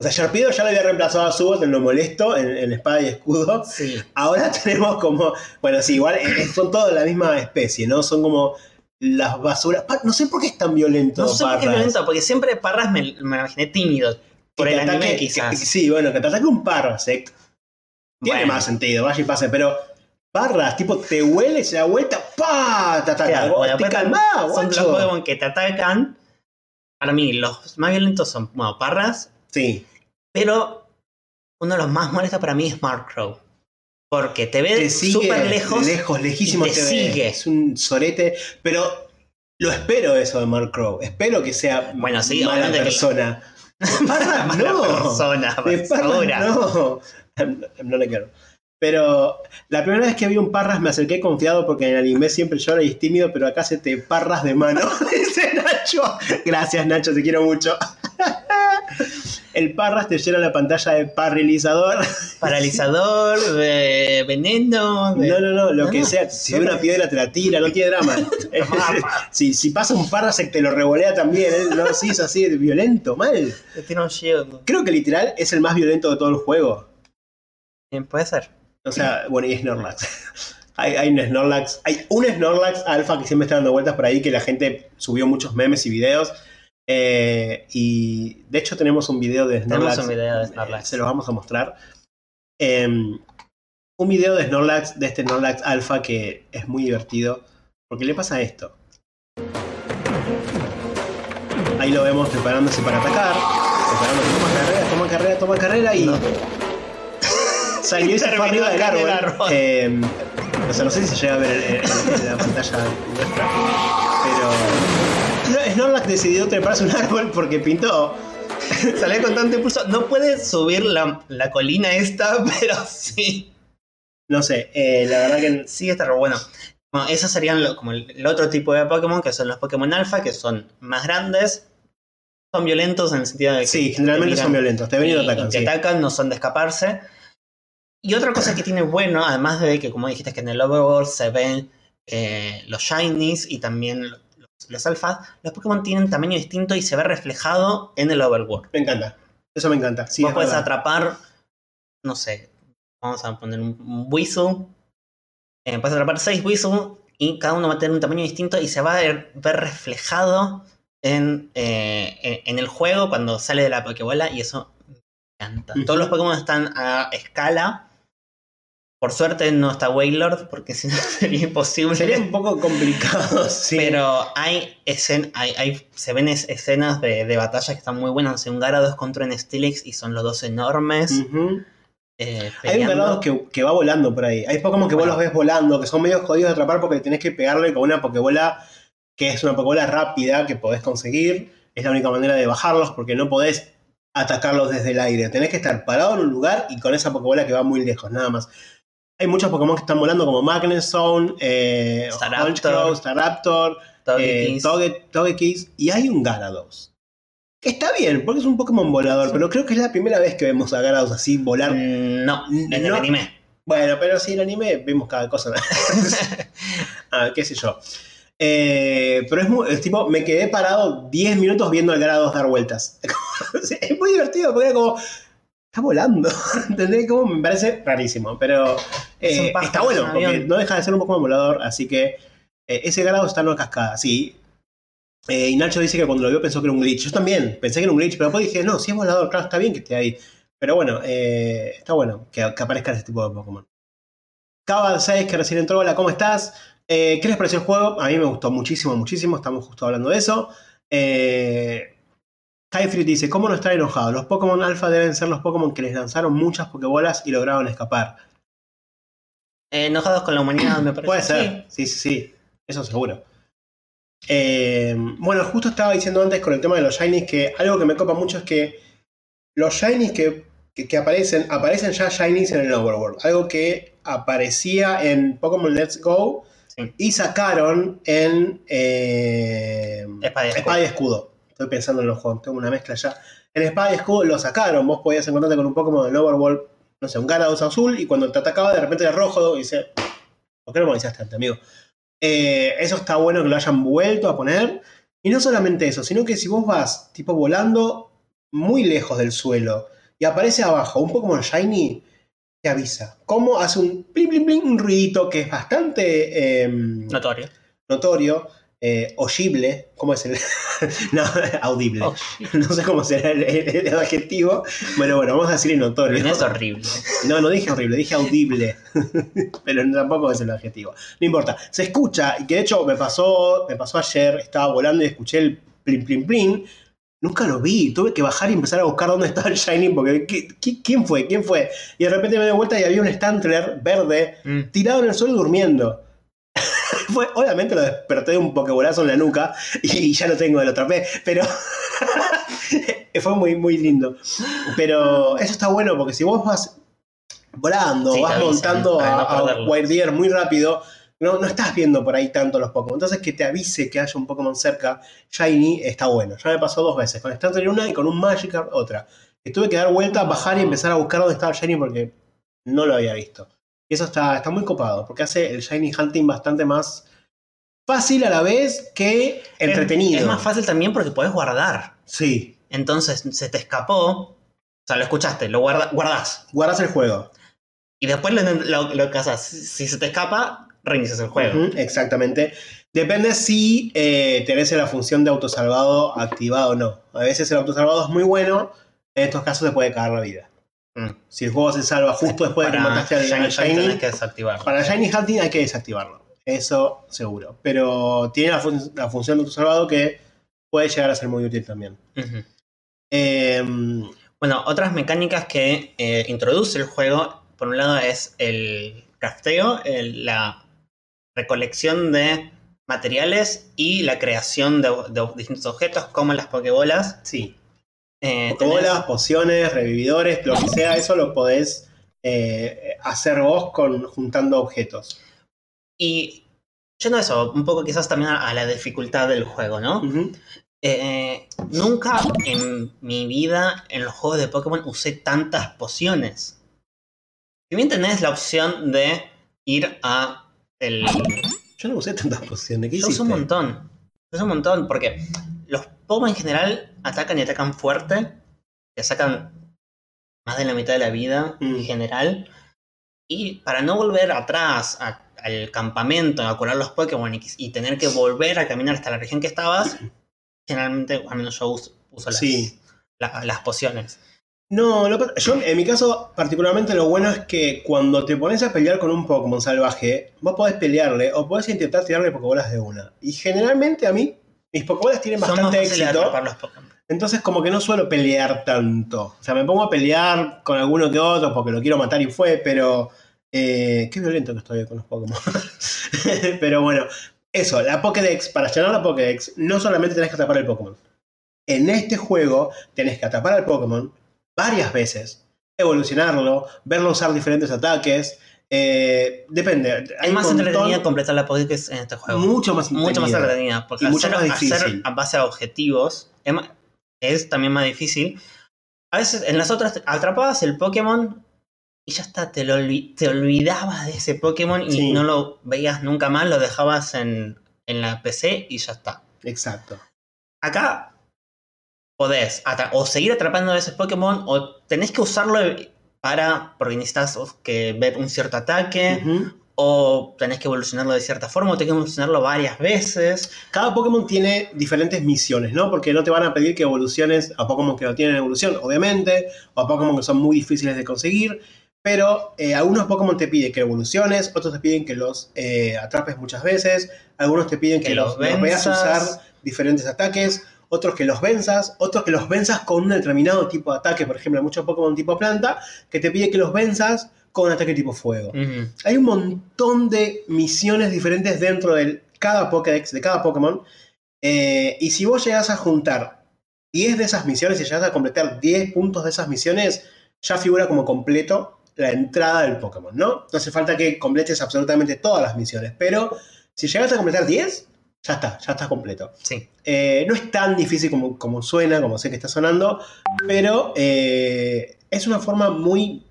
O sea, Sharpedo ya lo había reemplazado a Subat en lo molesto, en, en espada y escudo. Sí. Ahora tenemos como. Bueno, sí, igual eh, son todos de la misma especie, ¿no? Son como las basuras. No sé por qué es tan violento. No sé por qué es Parras. violento, porque siempre Parras me, me imaginé tímido. Por Que el te anime, ataque- quizás. que- sí, bueno, que te ataque un Parras, eh. Tiene Bueno. más sentido, vaya y pase, pero. Parras, tipo, te huele, se da vuelta, ¡pa! Te ataca. Claro, te calmás, Son los. Pokémon que te atacan. Para mí, los más violentos son, bueno, Parras. Sí. Pero uno de los más molestos para mí es Mark Crow. Porque te ve súper lejos. lejos, lejísimo y te sigue. Es un sorete, pero lo espero eso de Mark Crow. Espero que sea Bueno, sí, mala persona. Parras Mala no. persona, De Parras no. No le quiero. Pero la primera vez que vi un Parras me acerqué confiado porque en el anime siempre llora y es tímido, pero acá se te parras de mano. Dice Nacho. Gracias Nacho, te quiero mucho. El Parras te llena la pantalla de. Paralizador, de veneno. de- No, no, no, lo No, que no, sea. Si ve una piedra te la tira, no tiene drama. si, si pasa un Parras te lo revolea también. ¿eh? No, sí, es así, violento, mal. Te tira un shield. Creo que literal es el más violento de todo el juego. Bien, puede ser. O sea, bueno, y Snorlax. Hay, hay un Snorlax, hay un Snorlax alfa que siempre está dando vueltas por ahí que la gente subió muchos memes y videos. Eh, y de hecho tenemos un video de Snorlax. Tenemos un video de Snorlax. Se los vamos a mostrar. Eh, un video de Snorlax, de este Snorlax alfa que es muy divertido. Porque le pasa esto. Ahí lo vemos preparándose para atacar. Preparándose, toma carrera, toma carrera, toma carrera y No. salió y se fue arriba del árbol. árbol. Eh, o sea, no sé si se llega a ver en la pantalla nuestra. Pero. No, Snorlax decidió treparse un árbol porque pintó. Salió con tanto impulso. No puede subir la, la colina esta, pero sí. No sé, eh, la verdad que. Sí, está re bueno. Bueno, esos serían lo- como el, el otro tipo de Pokémon, que son los Pokémon Alpha, que son más grandes. Son violentos en el sentido de que Sí, generalmente te son violentos. Te ven y atacan. y te sí. atacan, no son de escaparse. Y otra cosa que tiene bueno, además de que, como dijiste, que en el Overworld se ven eh, los Shinies y también los, Alphas, los Pokémon tienen tamaño distinto y se ve reflejado en el Overworld. Me encanta. Eso me encanta. Sí, Vos es puedes atrapar, no sé, vamos a poner un, Weasel. Eh, puedes atrapar seis Weasel y cada uno va a tener un tamaño distinto y se va a ver, reflejado en, eh, en, el juego cuando sale de la Pokébola y eso me encanta. Todos los Pokémon están a escala. Por suerte no está Wailord porque si no sería imposible. Sería un poco complicado, sí. Pero hay, escen hay, hay- se ven es- escenas de, de batallas que están muy buenas. O sea, un Gyarados contra un Steelix y son los dos enormes. Eh, Hay un ganado que, que va volando por ahí. Hay Pokémon que vos los ves volando, que son medio jodidos de atrapar porque tenés que pegarle con una Pokébola que es una Pokébola rápida que podés conseguir. Es la única manera de bajarlos porque no podés atacarlos desde el aire. Tenés que estar parado en un lugar y con esa Pokébola que va muy lejos, nada más. Hay muchos Pokémon que están volando como Magnezone, eh, Staraptor. Staraptor, Togekiss. eh, Togekiss y hay un Gyarados. Que está bien, porque es un Pokémon volador, Sí. pero creo que es la primera vez que vemos a Gyarados así volar Mm, No, en el anime. bueno, pero sí, en el anime vemos cada cosa. ah, qué sé yo. Eh, pero es, muy, es tipo, me quedé parado 10 minutos viendo al Gyarados dar vueltas. es muy divertido porque era como, está volando. ¿Entendés? Como me parece rarísimo, pero eh, está bueno, porque no deja de ser un Pokémon volador, así que eh, ese Gyarados está en una cascada, sí. Eh, y Nacho dice que cuando lo vio pensó que era un glitch. Yo también pensé que era un glitch, pero después dije, no, si es volador, claro, está bien que esté ahí. Pero bueno, está bueno que, que aparezca ese tipo de Pokémon. Cava 6, que recién entró, hola, ¿cómo estás? ¿Qué les pareció el juego? A mí me gustó muchísimo, muchísimo, estamos justo hablando de eso. Eh, dice, ¿cómo no estar enojado? Los Pokémon Alpha deben ser los Pokémon que les lanzaron muchas Pokébolas y lograron escapar. Eh, enojados con la humanidad, me parece. Puede ser, sí, sí, sí, eso seguro. Eh, bueno, justo estaba diciendo antes con el tema de los Shinies que algo que me copa mucho es que los Shinies que, que- que aparecen, aparecen ya Shinies en el Overworld. Algo que aparecía en Pokémon Let's Go Sí. y sacaron en eh, Espada y escudo. Espada y Escudo. Estoy pensando en los juegos, tengo una mezcla ya. En Espada y Escudo lo sacaron, vos podías encontrarte con un Pokémon del Overworld, no sé, un Gyarados azul, y cuando te atacaba de repente era rojo, y dice, ¿por qué no me decías tanto, amigo? Eh, eso está bueno que lo hayan vuelto a poner. Y no solamente eso, sino que si vos vas tipo volando muy lejos del suelo y aparece abajo un Pokémon Shiny, te avisa. ¿Cómo hace un plim, plim, plim, un ruidito que es bastante em, Notorio. notorio, eh, oyible, ¿cómo es el? no, audible. Oh, No sé cómo será el, el- el adjetivo. Bueno, bueno, vamos a decir notorio. es horrible. No, no dije horrible, dije audible. Pero tampoco es el adjetivo. No importa. Se escucha, y que de hecho me pasó, me pasó ayer, estaba volando y escuché el plim plim plim. Nunca lo vi, tuve que bajar y empezar a buscar dónde estaba el Shiny porque quién fue? ¿Quién fue? Y de repente me doy vuelta y había un Stantler verde Mm. tirado en el suelo durmiendo. Fue, obviamente lo desperté de un pokebolazo en la nuca y, ya lo tengo, lo atrapé, pero fue muy, muy lindo. Pero eso está bueno porque si vos vas volando, Sí, vas montando a, a. Wild Deer muy rápido, no, no estás viendo por ahí tanto los Pokémon. Entonces que te avise que haya un Pokémon cerca, Shiny, está bueno. Ya me pasó dos veces, con Starter una y con un Magikarp otra. Que tuve que dar vuelta, bajar y empezar a buscar dónde estaba Shiny porque no lo había visto. Y eso está, está muy copado, porque hace el Shiny Hunting bastante más fácil a la vez que entretenido. Es, es más fácil también porque podés guardar. Sí, Entonces se te escapó. O sea, lo escuchaste, lo guarda, guardás. guardas el juego. Y después lo, lo, lo cazás. Si se te escapa, reinicias el juego. Exactamente. Depende si eh, tenés la función de autosalvado activado o no. A veces el autosalvado es muy bueno, en estos casos te puede cagar la vida. Mm. Si el juego se salva justo después de que mataste al, Shiny al Shiny Shiny, que desactivarlo. para Shiny Hunting hay que desactivarlo. Eso seguro. Pero tiene la, fun- la función de autosalvado que puede llegar a ser muy útil también. Em, Bueno, otras mecánicas que eh, introduce el juego, por un lado es el crafteo, el- la recolección de materiales y la creación de, de distintos objetos como las pokebolas. sí. Eh, pociones, revividores, lo que sea, eso lo podés eh, hacer vos con, juntando objetos. Y yendo a eso, un poco quizás también a, a la dificultad del juego, ¿no? Eh, nunca en mi vida en los juegos de Pokémon usé tantas pociones. Si bien tenés la opción de ir a el... Yo no usé tantas pociones. ¿Qué Yo uso un hiciste? montón. Yo uso un montón porque los Pokémon en general atacan y atacan fuerte. Te sacan más de la mitad de la vida Mm. en general. Y para no volver atrás a- al campamento a curar los Pokémon y, y tener que volver a caminar hasta la región que estabas, generalmente, al menos yo uso, uso las, Sí. la- las pociones. No, lo yo en mi caso particularmente lo bueno es que cuando te pones a pelear con un Pokémon salvaje, vos podés pelearle o podés intentar tirarle Pokébolas de una. Y generalmente a mí, mis Pokébolas tienen Son bastante éxito. los. Entonces como que no suelo pelear tanto. O sea, me pongo a pelear con alguno que otro porque lo quiero matar y fue, pero... eh, qué violento que estoy con los Pokémon. pero bueno, eso, la Pokédex, para llenar la Pokédex, no solamente tenés que atrapar el Pokémon. En este juego tenés que atrapar al Pokémon varias veces, evolucionarlo, verlo usar diferentes ataques. Eh, depende. hay Es más montón- entretenida completar la Pokédex en este juego. Mucho más mucho más entretenida. entretenida. Porque Y mucho hacer, más difícil. hacer a base a objetivos es, también más difícil. A veces en las otras atrapabas el Pokémon y ya está, te, lo olvi- te olvidabas de ese Pokémon y Sí. no lo veías nunca más, lo dejabas en, en la PC y ya está. Exacto. Acá podés o seguir atrapando a ese Pokémon o tenés que usarlo para, porque necesitas que ver un cierto ataque, o tenés que evolucionarlo de cierta forma, o tenés que evolucionarlo varias veces. Cada Pokémon tiene diferentes misiones, ¿no? Porque no te van a pedir que evoluciones a Pokémon que no tienen evolución, obviamente, o a Pokémon que son muy difíciles de conseguir. Pero eh, algunos Pokémon te piden que evoluciones, otros te piden que los eh, atrapes muchas veces, algunos te piden que, Que los, los usar diferentes ataques, otros que los venzas, otros que los venzas con un determinado tipo de ataque. Por ejemplo, hay muchos Pokémon tipo planta que te pide que los venzas con un ataque tipo fuego. Hay un montón de misiones diferentes dentro de cada Pokédex, de cada Pokémon. Eh, y si vos llegás a juntar 10 de esas misiones y llegas a completar 10 puntos de esas misiones, ya figura como completo la entrada del Pokémon, ¿no? No hace falta que completes absolutamente todas las misiones, pero si llegas a completar 10, ya está, ya está completo. Sí. Eh, no es tan difícil como, como suena, como sé que está sonando, pero eh, es una forma muy,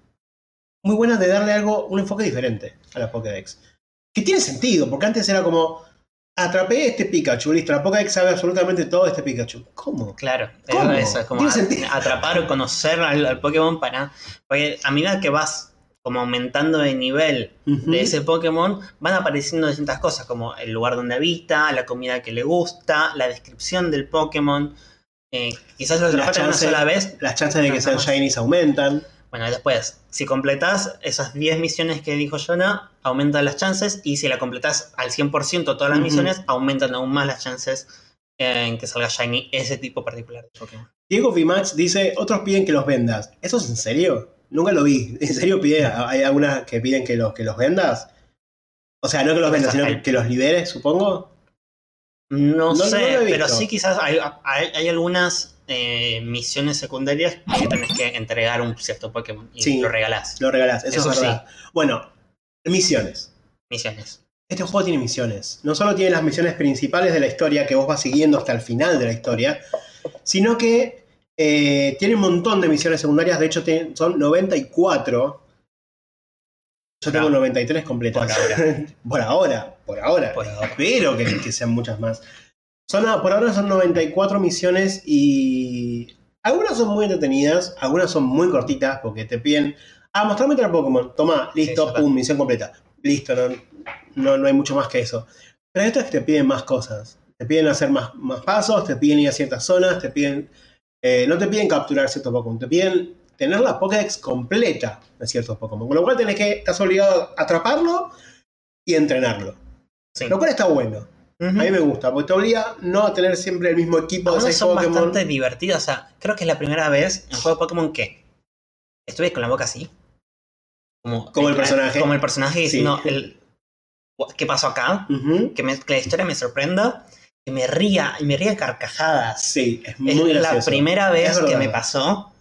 muy buena de darle algo, un enfoque diferente a la Pokédex. Que tiene sentido, porque antes era como, atrapé este Pikachu, listo, la Pokédex sabe absolutamente todo de este Pikachu. ¿Cómo? Claro, ¿Cómo? eso es como Tiene a- sentido. atrapar o conocer al, al Pokémon para. Porque a medida que vas como aumentando de nivel de ese Pokémon, van apareciendo distintas cosas, como el lugar donde habita, la comida que le gusta, la descripción del Pokémon. Eh, quizás lo La atrapaste una sola vez. Las chances de que sean. Shinies aumentan. Bueno, después, si completas esas 10 misiones que dijo Jonah, aumentan las chances. Y si la completas al 100% todas las misiones, aumentan aún más las chances en que salga Shiny ese tipo particular de Pokémon. Diego VMAX dice, otros piden que los vendas. ¿Eso es en serio? Nunca lo vi. ¿En serio pide? ¿Hay algunas que piden que los, que los vendas? O sea, no que los vendas, sino que, que los liberes, supongo. No, sé, pero sí quizás hay, hay, hay algunas eh, misiones secundarias que tenés que entregar un cierto Pokémon y Sí. lo regalás. Lo regalás, eso, Eso es verdad. Bueno, misiones. Misiones. Este juego tiene misiones. No solo tiene las misiones principales de la historia que vos vas siguiendo hasta el final de la historia, sino que eh, tiene un montón de misiones secundarias. De hecho, tiene- son 94. Yo tengo Por 93 completas. Por ahora. por ahora. Por ahora. Espero que, que sean muchas más. Son, por ahora son 94 misiones y algunas son muy entretenidas, algunas son muy cortitas porque te piden, ah, mostrame otra Pokémon, toma, listo, pum, misión completa. Listo, no, no, no hay mucho más que eso. Pero hay otras que te piden más cosas. Te piden hacer más, más pasos, te piden ir a ciertas zonas, te piden... eh, no te piden capturar ciertos Pokémon, te piden tener la Pokédex completa de ciertos Pokémon. Con lo cual tenés que, estás obligado a atraparlo y entrenarlo. Sí. Lo cual está bueno. A mí me gusta, porque te obliga no a tener siempre el mismo equipo de 6 son Pokémon. bastante divertidos. O sea, creo que es la primera vez en un juego de Pokémon que estuve con la boca así. Como, Como el personaje. Como el personaje Sí. diciendo, el, ¿qué pasó acá? Ujú. Que, me- que la historia me sorprenda. Que me ría, y me ría carcajadas. Sí, es Es muy la gracioso. primera vez Es que me pasó.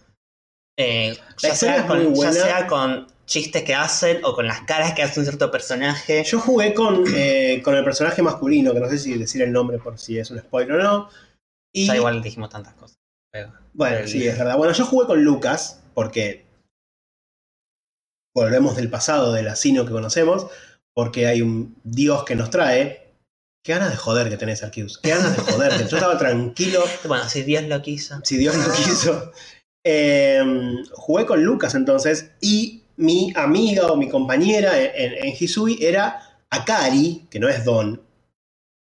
eh, La ya, sea es con, ya sea con chistes que hacen o con las caras que hace un cierto personaje. Yo jugué con, eh, con el personaje masculino, que no sé si decir el nombre por si es un spoiler o no. Y, Ya igual dijimos tantas cosas. pero- Bueno, el- sí, es verdad. Bueno, yo jugué con Lucas, porque volvemos del pasado, del asino que conocemos, porque hay un dios que nos trae. Qué ganas de joder que tenés, Arceus. Qué ganas de joder. Yo estaba tranquilo. Bueno, si Dios lo quiso. si Dios lo quiso. Eh, jugué con Lucas entonces y mi amiga o mi compañera en, en, en Hisui era Akari, que no es Don.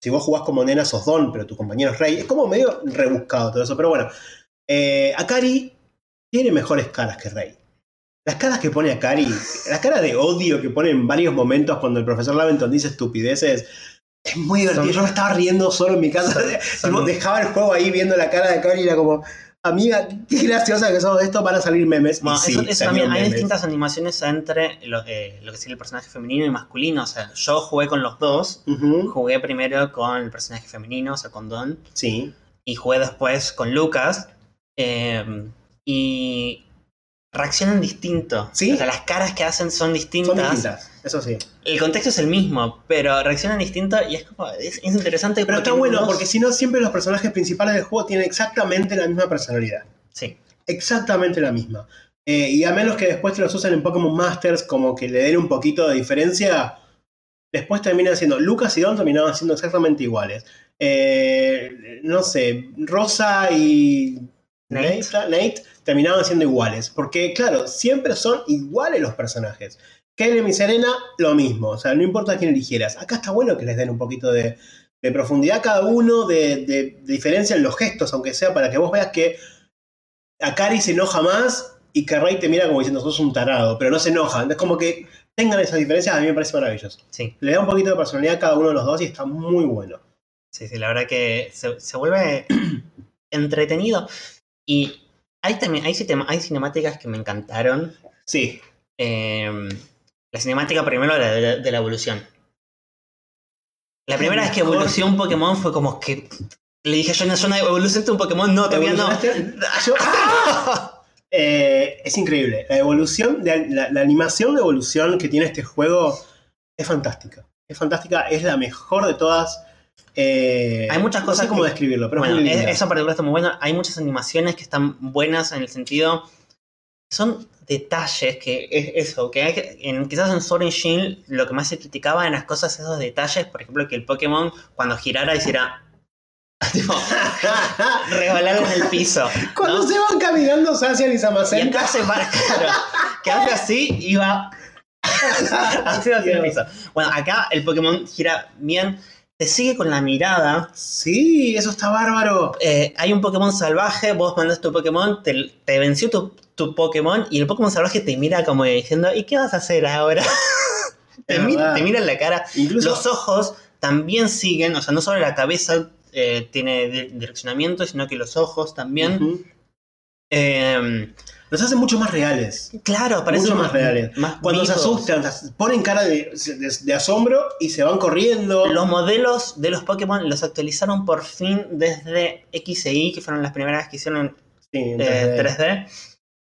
Si vos jugás como nena sos Don, pero tu compañero es Rey. Es como medio rebuscado todo eso, pero bueno. Eh, Akari tiene mejores caras que Rey. Las caras que pone Akari, la cara de odio que pone en varios momentos cuando el profesor Laventon dice estupideces, es muy divertido. Son- Yo me estaba riendo solo en mi casa. Tipo, dejaba el juego ahí viendo la cara de Akari y era como, amiga, qué graciosa que sos esto, van a salir memes. Bueno, y sí, eso, también, hay distintas animaciones entre lo, eh, lo que sería el personaje femenino y masculino. O sea, yo jugué con los dos. Jugué primero con el personaje femenino, o sea, con Don. Sí. Y jugué después con Lucas. eh, y reaccionan distinto. Sí. O sea, las caras que hacen son distintas. Son distintas, eso sí. El contexto es el mismo, pero reaccionan distinto y es como. Es, es interesante. Pero está bueno, no- porque si no, siempre los personajes principales del juego tienen exactamente la misma personalidad. Sí. Exactamente la misma. Eh, y a menos que después te los usen en Pokémon Masters, como que le den un poquito de diferencia, después terminan siendo. Lucas y Don terminaban siendo exactamente iguales. Eh, no sé, Rosa y. Nate, Nate terminaban siendo iguales. Porque, claro, siempre son iguales los personajes. Caleb y Serena, lo mismo. O sea, no importa quién eligieras. Acá está bueno que les den un poquito de, de profundidad a cada uno, de, de- de diferencia en los gestos, aunque sea para que vos veas que Akari se enoja más y que Rey te mira como diciendo sos un tarado, pero no se enoja. Es como que tengan esas diferencias, a mí me parece maravilloso. Sí. Le da un poquito de personalidad a cada uno de los dos y está muy bueno. Sí, sí, la verdad que se, se vuelve entretenido. Y hay también hay, hay cinemáticas que me encantaron. Sí, Eh, la cinemática primero de la, de- la evolución. La primera vez que evolucionó un Pokémon fue como que le dije yo no, yo no evolucionaste un Pokémon, no, todavía no. Yo- ¡Ah! Eh, es increíble. La evolución, de- la, la animación de evolución que tiene este juego es fantástica. Es fantástica, es la mejor de todas. Eh, Hay muchas no cosas sé cómo que- describirlo, pero bueno, es muy es- linda. eso en particular está muy bueno. Hay muchas animaciones que están buenas en el sentido. Son detalles que es eso, que, hay que- en, quizás en Sword and Shield lo que más se criticaba en las cosas esos detalles, por ejemplo, que el Pokémon cuando girara hiciera tipo, resbalar en el piso. Cuando ¿no? se van caminando Sacian y Y Samacen, acá se va, claro, que hace así y va así hacia el piso. Bueno, acá el Pokémon gira bien, te sigue con la mirada. Sí, eso está bárbaro. Eh, hay un Pokémon salvaje, vos mandas tu Pokémon, te, te venció tu, tu Pokémon y el Pokémon salvaje te mira como diciendo, ¿y qué vas a hacer ahora? te, mira, te mira en la cara. Incluso Los ojos también siguen, o sea, no solo la cabeza eh, tiene di- direccionamiento, sino que los ojos también. Eh, Los hacen mucho más reales. claro, parecen Mucho más reales. más Cuando se vivos. asustan, se ponen cara de, de- de asombro y se van corriendo. Los modelos de los Pokémon los actualizaron por fin desde X e Y, que fueron las primeras que hicieron Sí, en eh, 3D. 3D.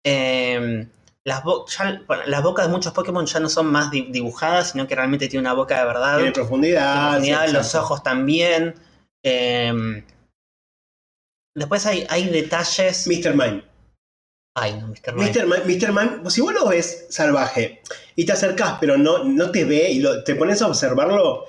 Eh, las, bo- ya- bueno, las bocas de muchos Pokémon ya no son más di- dibujadas, sino que realmente tiene una boca de verdad. Tiene profundidad. profundidad, sí, los ojos también. Eh, después hay, hay detalles. Mr. Mime. Ay, no, Mr. Mime. Mr. Mime, Mr. Mime, si vos lo ves salvaje y te acercás, pero no, no te ve y lo- te pones a observarlo,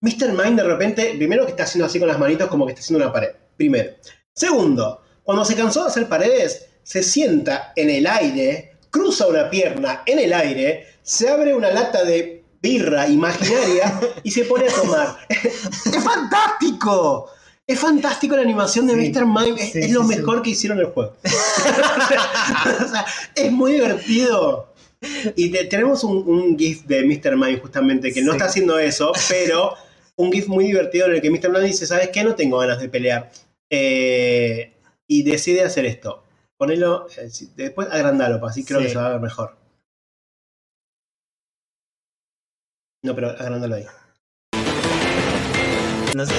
Mr. Mime de repente, primero que está haciendo así con las manitos como que está haciendo una pared. Primero. Segundo, cuando se cansó de hacer paredes, se sienta en el aire, cruza una pierna en el aire, se abre una lata de birra imaginaria y se pone a tomar. ¡Es fantástico! Es fantástico la animación de Sí. Mr. Mime. Es, Sí, es sí, lo sí. mejor que hicieron en el juego. O sea, es muy divertido. Y te- tenemos un, un GIF de Mr. Mime justamente que no está haciendo eso, pero un GIF muy divertido en el que Mr. Mime dice, ¿sabes qué? No tengo ganas de pelear. Eh, y decide hacer esto. Ponelo, eh, después agrandalo, así creo que se va a ver mejor. No, pero agrándalo ahí. No sé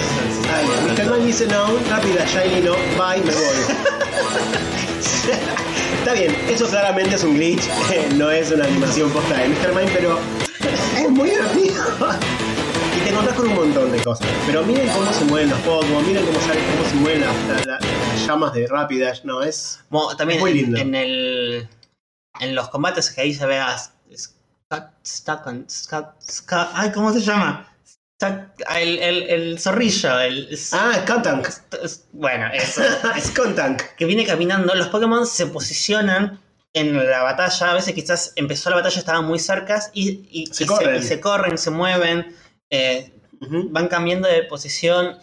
Mr. Mime dice no, rápida, Shiny no, bye, me voy. Está bien, eso claramente es un glitch, no es una animación posta de Mr. Mime, pero es muy divertido. Y te encontrás con un montón de cosas. Pero miren cómo se mueven los Pokémon, miren cómo, salen, cómo se mueven las, las- las- las llamas de Rapidash, no, es... También Es muy lindo. En, el, en los combates que ahí se ve a Scott, Stockon- Scott- Scott- ay, ¿cómo se llama? El, el, el zorrillo, el, Ah, Skuntank. bueno, eso. Skuntank. que viene caminando, los Pokémon se posicionan en la batalla, a veces quizás empezó la batalla, estaban muy cerca y, y- Se y corren. y se corren, se mueven, eh, van cambiando de posición.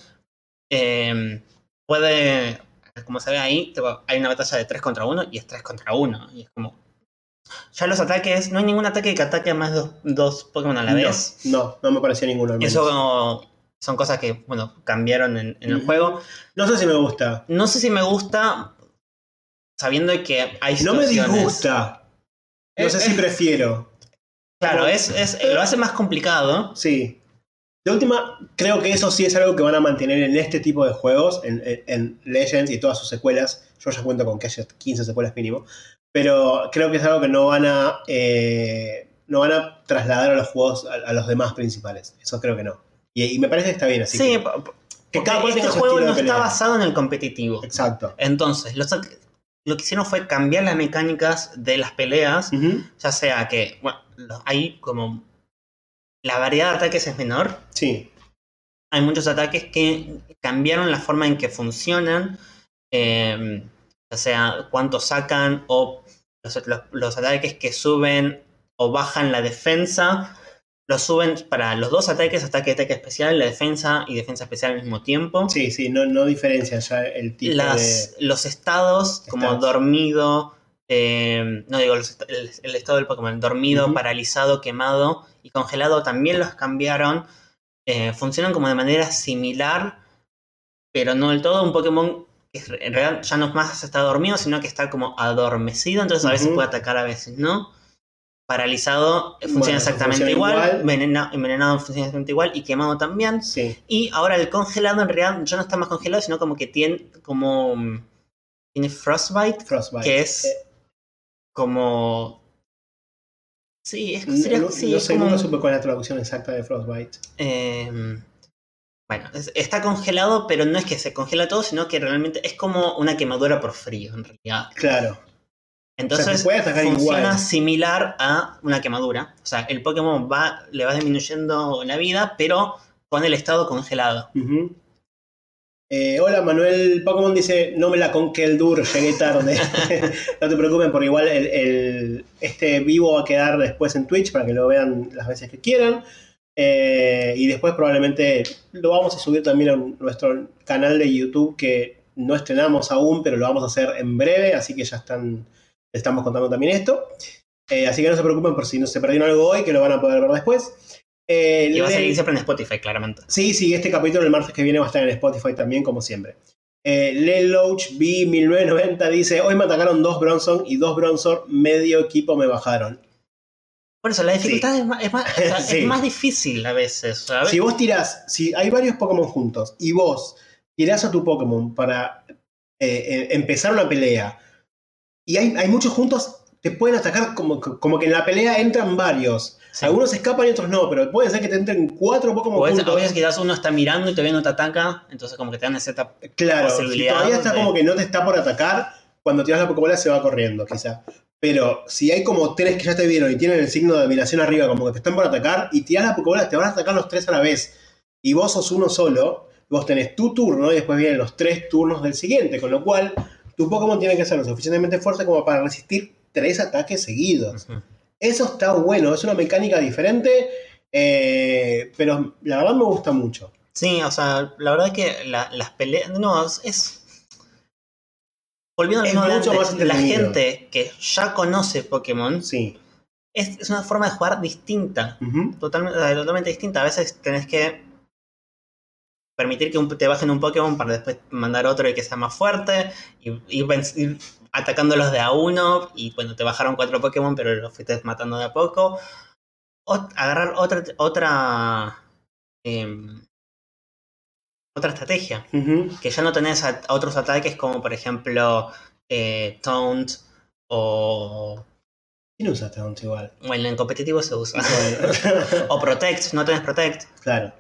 eh, puede, como se ve ahí, tipo, hay una batalla de 3 contra 1 y es 3 contra 1. Y es como. Ya los ataques, no hay ningún ataque que ataque a más de dos, dos Pokémon a la vez. No, no, me pareció ninguno. al menos. Eso como, son cosas que, bueno, cambiaron en, en el Ujú. juego. No sé si me gusta. No sé si me gusta, sabiendo que hay No me disgusta. No Eh, sé si eh. prefiero. Claro, es, es- lo hace más complicado. Sí. De última, creo que eso sí es algo que van a mantener en este tipo de juegos, en, en- en Legends y todas sus secuelas. Yo ya cuento con que haya 15 secuelas mínimo. Pero creo que es algo que no van a. eh, no van a trasladar a los juegos a, a los demás principales. Eso creo que no. Y, y me parece que está bien así. Sí, que- que cada cual este juego no está basado en el competitivo. Exacto. Entonces, los lo que hicieron fue cambiar las mecánicas de las peleas, ya sea que, bueno, hay como... La variedad de ataques es menor, Sí. hay muchos ataques que cambiaron la forma en que funcionan, eh, ya sea cuánto sacan o los, los- los ataques que suben o bajan la defensa, los suben para los dos ataques, ataque ataque especial, la defensa y defensa especial al mismo tiempo. Sí, sí, no, no diferencia ya el tipo Las, Los estados, como dormido, eh, no digo los el, el estado del Pokémon, dormido, paralizado, quemado y congelado también los cambiaron. Eh, funcionan como de manera similar, pero no del todo. Un Pokémon en realidad ya no más está dormido, sino que está como adormecido, entonces a veces puede atacar, a veces no. Paralizado eh, funciona Bueno, exactamente funciona igual, igual. envenena- envenenado funciona exactamente igual y quemado también. Sí. Y ahora el congelado en realidad ya no está más congelado, sino como que tiene como mm, tiene frostbite, Frostbite. que es Eh, como sí, es, no, sería- no- sí, no es sé, como nunca un- supe cuál es la traducción exacta de Frostbite. eh, bueno, es- está congelado, pero no es que se congela todo, sino que realmente es como una quemadura por frío en realidad. Claro. Entonces puede atacar funciona igual. similar a una quemadura. O sea, el Pokémon va, le va disminuyendo la vida, pero con el estado congelado. Eh, hola, Manuel Pokémon dice, no me la conque el dur, llegué tarde. no te preocupen porque igual el, el- este vivo va a quedar después en Twitch para que lo vean las veces que quieran. Eh, y después probablemente lo vamos a subir también a nuestro canal de YouTube que no estrenamos aún, pero lo vamos a hacer en breve, así que ya están, estamos contando también esto. Eh, así que no se preocupen por si no se perdieron algo hoy, que lo van a poder ver después. Eh, Y va a salir siempre en Spotify, claramente. Sí, sí, este capítulo el martes que viene va a estar en Spotify también, como siempre. Eh, Lelouch B1990 dice: Hoy me atacaron dos Bronson y dos Bronson, medio equipo me bajaron. Por eso, la dificultad es, más, es, más, Sí. es más difícil a veces, ¿sabes? Si vos tirás, si hay varios Pokémon juntos y vos tirás a tu Pokémon para eh, eh, empezar una pelea y hay, hay muchos juntos, te pueden atacar como, como que en la pelea entran varios. Sí. Algunos escapan y otros no, pero puede ser que te entren cuatro Pokémon O juntos. a veces quizás uno está mirando y todavía no te ataca, entonces como que te dan esa Claro, si posibilidad todavía está de- como que no te está por atacar, cuando tiras la Pokébola se va corriendo, quizá. Pero si hay como tres que ya te vieron y tienen el signo de dominación arriba, como que te están por atacar, y tiras la Pokébola, te van a atacar los tres a la vez. Y vos sos uno solo, vos tenés tu turno y después vienen los tres turnos del siguiente, con lo cual tu Pokémon tiene que ser lo suficientemente fuerte como para resistir tres ataques seguidos. Eso está bueno, es una mecánica diferente, eh, pero la verdad me gusta mucho. Sí, o sea, la verdad que la- las peleas. No, es- es. Volviendo al mismo mucho más la gente que ya conoce Pokémon Sí. es, es una forma de jugar distinta. Totalmente, totalmente distinta. A veces tenés que permitir que un- te bajen un Pokémon para después mandar otro y que sea más fuerte. Y, ir atacándolos de a uno. Y bueno, te bajaron cuatro Pokémon, pero los fuiste matando de a poco. O agarrar otra. otra. em, otra estrategia. Que ya no tenés a- a otros ataques como por ejemplo eh, Taunt o. ¿Quién usa Taunt igual? Bueno, en competitivo se usa. O Protect, no tenés Protect. claro.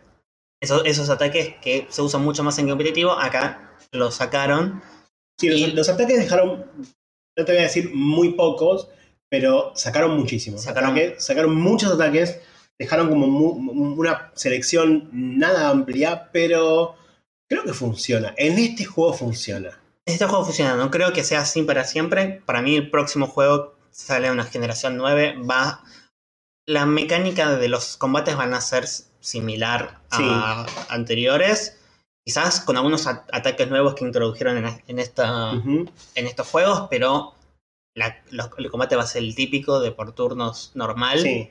Esos, esos ataques que se usan mucho más en competitivo, acá los sacaron. Sí, los, Y- los ataques dejaron, no te voy a decir muy pocos, pero sacaron muchísimos. Sacaron- Ataque- sacaron muchos ataques, dejaron como mu- una selección nada amplia, pero creo que funciona. En este juego funciona. Este juego funciona, no creo que sea así para siempre. Para mí el próximo juego sale una generación 9, va... La mecánica de los combates van a ser similar a anteriores. Quizás con algunos ataques nuevos que introdujeron en, en esta, en estos juegos, pero la- los- el combate va a ser el típico de por turnos normal. Sí.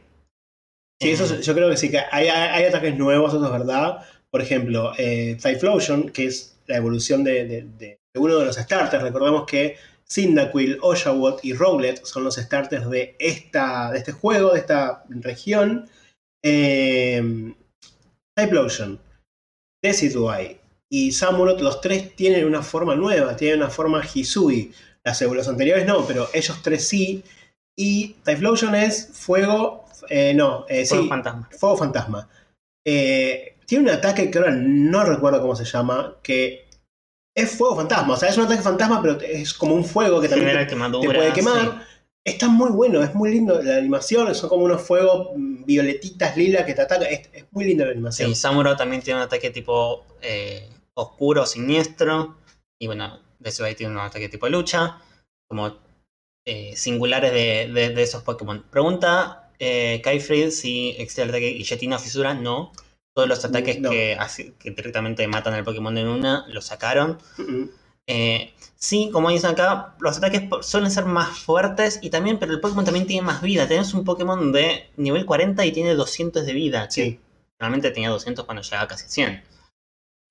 Sí, eso Eh, yo creo que sí, que hay, hay ataques nuevos, eso es verdad. Por ejemplo, eh, Typhlosion, que es la evolución de, de- de- de uno de los starters. Recordemos que Cyndaquil, Oshawott y Rowlet son los starters de, esta, de este juego, de esta región. Eh, Typhlosion, Decidueye y Samurott, los tres tienen una forma nueva, tienen una forma Hisui. Las, los anteriores no, pero ellos tres sí. Y Typhlosion es fuego. eh, no, eh, Fuego sí, fantasma. Fuego fantasma. Eh, tiene un ataque que ahora no recuerdo cómo se llama, que es fuego fantasma. O sea, es un ataque fantasma, pero es como un fuego que también te, puede sí. quemar. Está muy bueno, es muy lindo la animación. Son como unos fuegos mm, violetitas, lilas que te atacan. Es, es muy linda la animación. Sí, Samuro también tiene un ataque tipo eh, oscuro, siniestro. Y bueno, Decidueye tiene un ataque tipo lucha. Como eh, singulares de, de- de esos Pokémon. Pregunta eh, Kaifrid si existe el ataque Guillotina o Fisura. No. Todos los ataques No. que, así- que directamente matan al Pokémon en una los sacaron. Mm, Eh, sí, como dicen acá, los ataques suelen ser más fuertes y también, pero el Pokémon también tiene más vida. Tenés un Pokémon de nivel 40 y tiene 200 de vida. Sí. Realmente tenía 200 cuando llegaba a casi 100.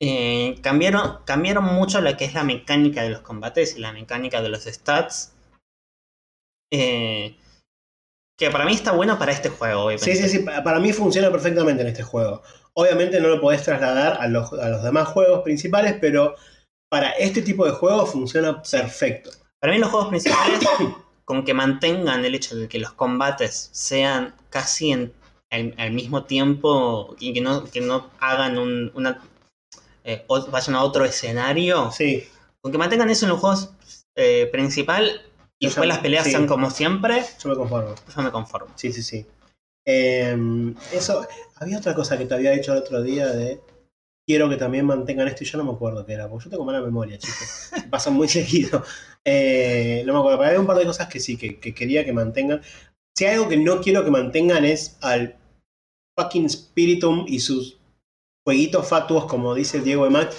Eh, cambiaron, cambiaron mucho lo que es la mecánica de los combates y la mecánica de los stats. Eh, que para mí está bueno para este juego, obviamente. Sí, sí, sí. pa- Para mí funciona perfectamente en este juego. Obviamente no lo podés trasladar a los, a los demás juegos principales, pero para este tipo de juegos funciona perfecto. Para mí los juegos principales, con que mantengan el hecho de que los combates sean casi en, al, al mismo tiempo y que no, que no hagan un, una... eh, o- vayan a otro escenario, Sí, con que mantengan eso en los juegos eh, principal y después las peleas sí. sean como siempre, yo me conformo. yo me conformo. Sí, sí, sí. Eh, eso, había otra cosa que te había dicho el otro día de quiero que también mantengan esto y yo no me acuerdo qué era, porque yo tengo mala memoria, chicos. Me Pasa muy seguido. Eh, no me acuerdo, pero había un par de cosas que sí, que, que quería que mantengan. Si hay algo que no quiero que mantengan es al fucking Spiritum y sus fueguitos fatuos, como dice Diego Emac.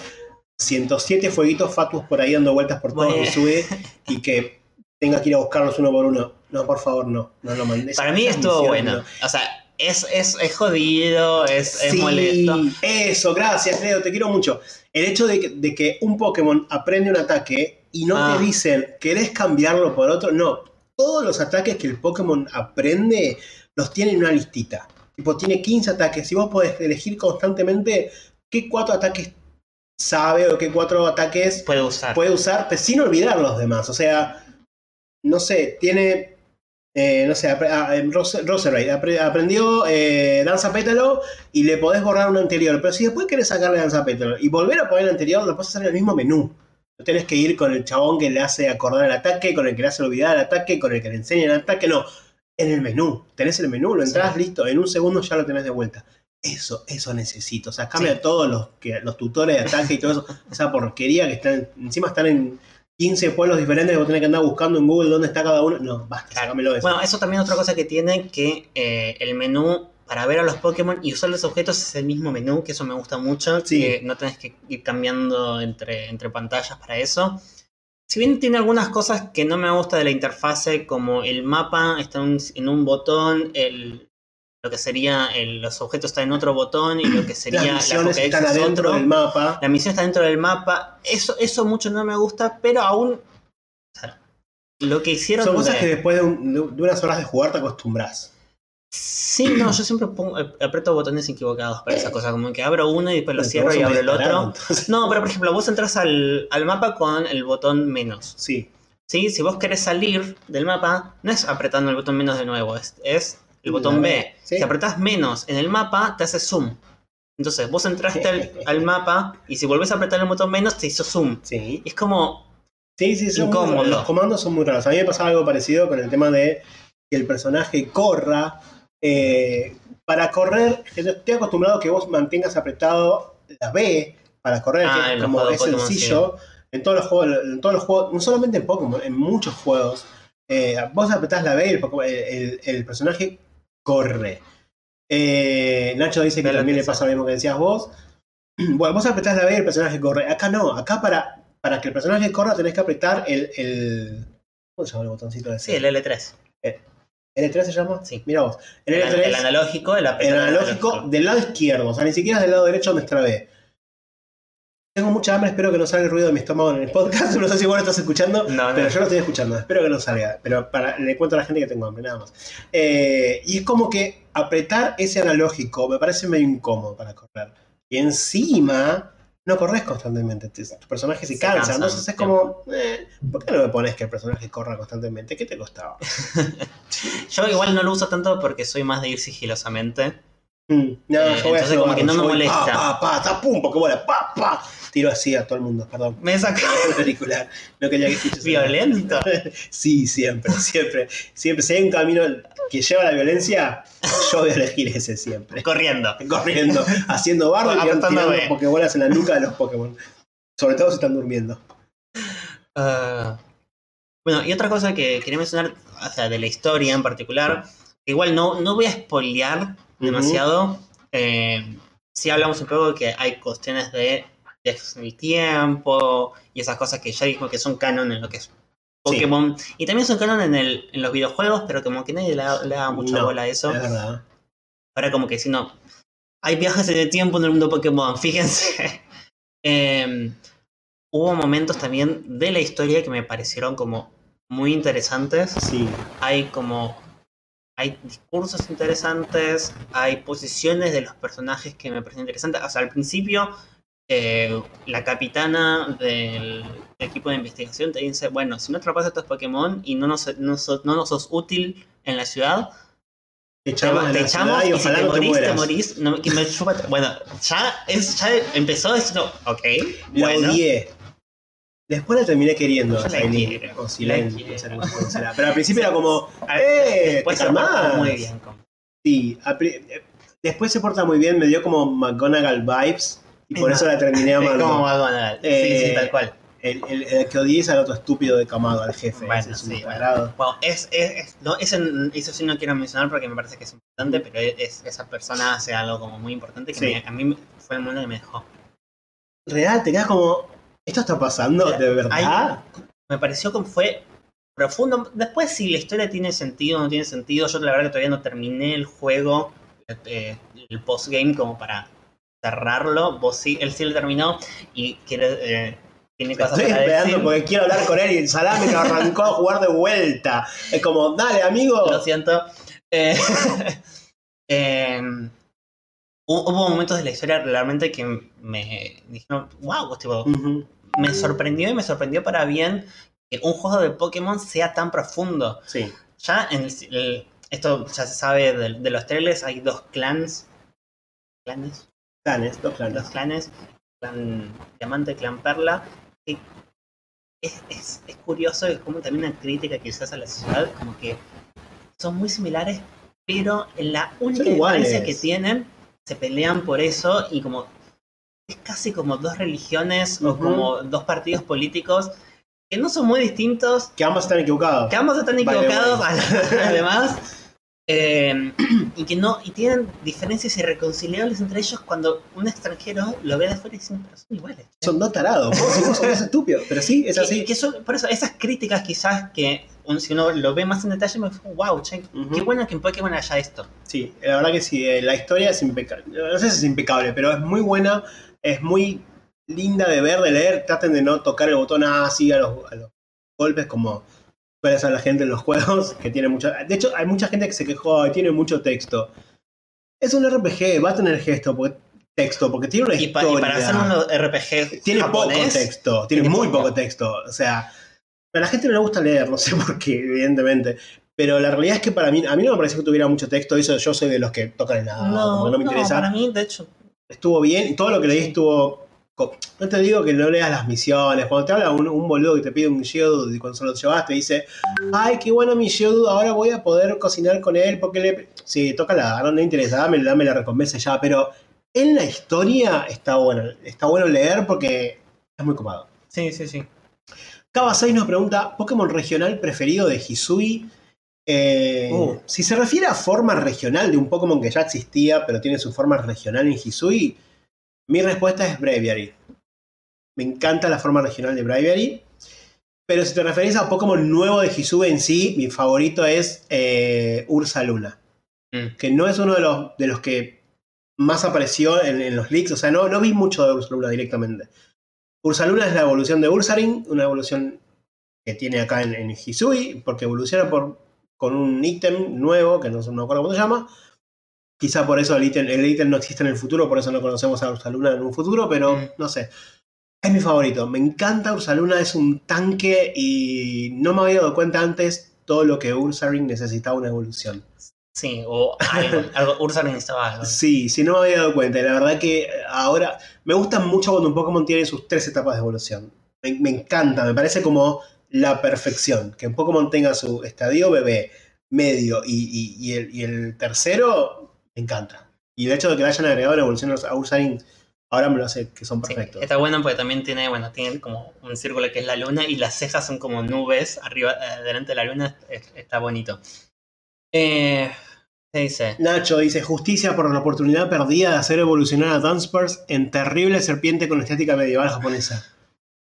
107 fueguitos fatuos por ahí dando vueltas por todo Bueno. y sube y que tenga que ir a buscarlos uno por uno. No, por favor, no. No lo mandes. Para mí estuvo bueno. no. O sea, es, es, es jodido, es, molesto. Eso, gracias, Leo, te quiero mucho. El hecho de que, de que un Pokémon aprende un ataque y no Ah. te dicen, ¿querés cambiarlo por otro? No. Todos los ataques que el Pokémon aprende los tiene en una listita. Tipo, tiene 15 ataques y vos podés elegir constantemente qué cuatro ataques sabe o qué cuatro ataques Puede usar. puede usar, pero sin olvidar los demás. O sea, no sé, tiene. eh, no sé, ah, Rose- apre- aprendió eh, Danza Pétalo y le podés borrar un anterior. Pero si después querés sacarle Danza Pétalo y volver a poner el anterior, lo puedes hacer en el mismo menú. No tenés que ir con el chabón que le hace acordar el ataque, con el que le hace olvidar el ataque, con el que le enseña el ataque, no. En el menú. Tenés el menú, lo entrás, Sí. listo, en un segundo ya lo tenés de vuelta. Eso, eso necesito. O sea, cambia Sí. todos los, que, los tutores de ataque y todo eso. Esa porquería que están, encima están en 15 pueblos diferentes que vos tenés que andar buscando en Google dónde está cada uno. No, basta, sácamelo eso. Bueno, eso también es otra cosa que tiene que eh, el menú para ver a los Pokémon y usar los objetos es el mismo menú, que eso me gusta mucho, Sí. que no tenés que ir cambiando entre, entre pantallas para eso. Si bien tiene algunas cosas que no me gusta de la interfase, como el mapa está en un, en un botón, el, lo que sería el- los objetos están en otro botón y lo que sería Las la misiones Pokédex están es adentro otro. del mapa. La misión está dentro del mapa. Eso, eso mucho no me gusta, pero aún. o sea, lo que hicieron. Son cosas de- que después de, un- de- unas horas de jugar te acostumbras. Sí, no, yo siempre pongo, ap- aprieto botones equivocados para esa cosa. Como que abro uno y después lo cierro y abro el otro. entonces. No, pero por ejemplo, vos entras al, al mapa con el botón menos. Sí. ¿sí? Si vos querés salir del mapa, no es apretando el botón menos de nuevo, es, es el botón B. Sí. Si apretás menos en el mapa, te hace zoom. Entonces, vos entraste al, al mapa y si volvés a apretar el botón menos, te hizo zoom. Sí. Y es como, Sí, sí, son muy Incómodo. los comandos son muy raros. A mí me pasaba algo parecido con el tema de que el personaje corra. eh, para correr, yo estoy acostumbrado a que vos mantengas apretado la B para correr, Ah, que como es Pokémon, sencillo. En todos los juegos, en todos los juegos, no solamente en Pokémon, en muchos juegos, eh, vos apretás la B y el- el- el personaje corre. Eh, Nacho dice que también le pasa lo mismo que decías vos. Bueno, vos apretás la B y el personaje corre. Acá no, acá para, para que el personaje corra tenés que apretar el. el ¿Cómo se llama el botoncito de sí, el L3. ¿L3 se llama? Sí. Mira vos. El, El, L3, el analógico, el analógico del lado izquierdo, o sea, ni siquiera es del lado derecho donde está la B. Tengo mucha hambre, espero que no salga el ruido de mi estómago en el podcast. No sé si vos lo estás escuchando, No, no. pero yo lo estoy escuchando. Espero que no salga. Pero para, le cuento a la gente que tengo hambre, nada más. Eh, y es como que apretar ese analógico me parece medio incómodo para correr. Y encima, no corres constantemente. te- Tu personaje se, Se cansa. cansa, Entonces es como, eh, ¿por qué no me pones que el personaje corra constantemente? ¿Qué te costaba? Yo igual no lo uso tanto porque soy más de ir sigilosamente. Mm, no, Eh, yo voy entonces así, como que no me molesta. Pa, pa, pa, ta, pum, Pokébola, pa, pa. Tiro así a todo el mundo, perdón. Me saca Auricular. No quería que escuches. violento. Sí, siempre, siempre. Siempre. Si hay un camino que lleva a la violencia, yo voy a elegir ese siempre. Corriendo. Corriendo, haciendo barro y tirando B. Pokébolas en la nuca de los Pokémon. Sobre todo si están durmiendo. Ah, bueno, y otra cosa que quería mencionar, o sea, de la historia en particular, igual no, no voy a spoilear demasiado. Eh, sí hablamos un poco de que hay cuestiones de viajes en el tiempo y esas cosas que ya dijimos que son canon en lo que es Pokémon. Y también son canon en, el, en los videojuegos, pero como que nadie le, da- le da mucha No, bola a eso. Es verdad. Ahora como que si no, hay viajes en el tiempo en el mundo Pokémon, fíjense. Eh, hubo momentos también de la historia que me parecieron como muy interesantes. Sí. Hay como... Hay discursos interesantes, hay posiciones de los personajes que me parecen interesantes. O sea, al principio, eh, la capitana del equipo de investigación te dice, bueno, si no atrapas a estos Pokémon y no nos, no sos, no nos sos útil en la ciudad, Te te, echamos, te la echamos y y si ojalá te no te morís, te morís. No, que me chupa- bueno, ya, es, ya empezó diciendo, ok, La bueno. odié. Después la terminé queriendo. Yo la quiero, o quiero. no sé cómo será. Pero al principio era como, ¡eh! Después ¿te se porta muy bien. con- Sí, eh, después se porta muy bien, me dio como McGonagall vibes y por Es eso la terminé Es amando. como McGonagall. sí, Eh, sí, tal cual. El, el- el que odies al otro estúpido de Camado, al jefe. Bueno, es sí, bueno. Bueno, es, es, es- no, ese- eso sí no quiero mencionar porque me parece que es importante, pero es, esa persona hace algo como muy importante que Sí. me- a mí fue el momento que me dejó. Real, te quedas como, ¿esto está pasando de verdad? Me pareció como fue profundo. Después si la historia tiene sentido o no tiene sentido, yo la verdad que todavía no terminé el juego. eh, el postgame como para cerrarlo. Vos sí, él sí lo terminó y quiere, eh, tiene cosas Estoy para esperando decir. porque quiero hablar con él y el salame lo arrancó a jugar de vuelta. Es como, dale, amigo. Lo siento. Eh, em, hu- hubo momentos de la historia realmente que me dijeron, wow, tipo, me sorprendió y me sorprendió para bien que un juego de Pokémon sea tan profundo. Sí. Ya en el- el- esto ya se sabe de, de los trailers, hay dos clans. ¿Clanes? Clanes, dos clanes. clanes, clan Diamante, clan Perla. que es, es, es curioso, es como también una crítica quizás a la sociedad, como que son muy similares, pero en la única diferencia que tienen, se pelean por eso y como es casi como dos religiones o como dos partidos políticos que no son muy distintos, Que ambos están equivocados. que ambos están equivocados además eh, y que no y tienen diferencias irreconciliables entre ellos cuando un extranjero lo ve de afuera y dice pero son iguales Son dos tarados. Vos, vos sos estúpido. Pero sí, es así. que son- por eso esas críticas quizás que un- si uno lo ve más en detalle me fue wow che, qué bueno que en Pokémon haya esto Sí, la verdad que sí, eh, la historia es impecable. No sé si es impecable, pero es muy buena, es muy linda de ver, de leer. Traten de no tocar el botón así a los, a los golpes como suele hacer la gente en los juegos, que tiene mucha... De hecho, hay mucha gente que se quejó, "Ay, tiene mucho texto. Es un RPG, va a tener gesto, porque, texto, porque tiene una y, pa- historia. y para hacer un RPG Tiene japonés, poco texto, tiene, tiene muy poco. poco texto. O sea, a la gente no le gusta leer, no sé por qué, evidentemente. Pero la realidad es que para mí, a mí no me pareció que tuviera mucho texto. Eso yo soy de los que tocan el nada, no, como no me no, interesa. para mí de hecho Estuvo bien, y todo lo que leí estuvo. No te digo que no leas las misiones. Cuando te habla un, un boludo que te pide un Geodude y cuando se lo llevas te dice: Ay, qué bueno mi Geodude, ahora voy a poder cocinar con él porque le. Sí, toca la, no me interesa, dame, dame la recompensa ya. Pero en la historia está bueno. Está bueno leer porque es muy copado. sí sí sí Kaba 6 nos pregunta: ¿Pokémon regional preferido de Hisui? Eh, Uh. Si se refiere a forma regional de un Pokémon que ya existía, pero tiene su forma regional en Hisui, mi respuesta es Braviary. Me encanta la forma regional de Braviary. Pero si te referís a Pokémon nuevo de Hisui en sí, mi favorito es eh, Ursa Luna. Mm. Que no es uno de los, de los que más apareció en, en los leaks. O sea, no, no vi mucho de Ursa Luna directamente. Ursa Luna es la evolución de Ursaring, una evolución que tiene acá en, en Hisui, porque evoluciona por, con un ítem nuevo, que no me acuerdo cómo se llama. Quizá por eso el ítem, el ítem no existe en el futuro, por eso no conocemos a Ursaluna en un futuro, pero Mm. no sé. Es mi favorito. Me encanta Ursaluna, es un tanque y no me había dado cuenta antes todo lo que Ursaring necesitaba una evolución. sí o algo, algo Ursa necesitaba algo Sí, sí, no me había dado cuenta. Y la verdad que ahora me gusta mucho cuando un Pokémon tiene sus tres etapas de evolución. Me, me encanta, me parece como la perfección. Que un Pokémon tenga su estadio bebé, medio y, y- y el, y el tercero, me encanta. Y el hecho de que le hayan agregado la evolución a Ursaring, ahora me lo hace que son Sí, perfectos. está bueno porque también tiene, bueno, tiene como un círculo que es la luna y las cejas son como nubes arriba, delante de la luna, es- está bonito. Eh, ¿Qué dice? Nacho dice, justicia por la oportunidad perdida de hacer evolucionar a Dunsparce en terrible serpiente con estética medieval japonesa.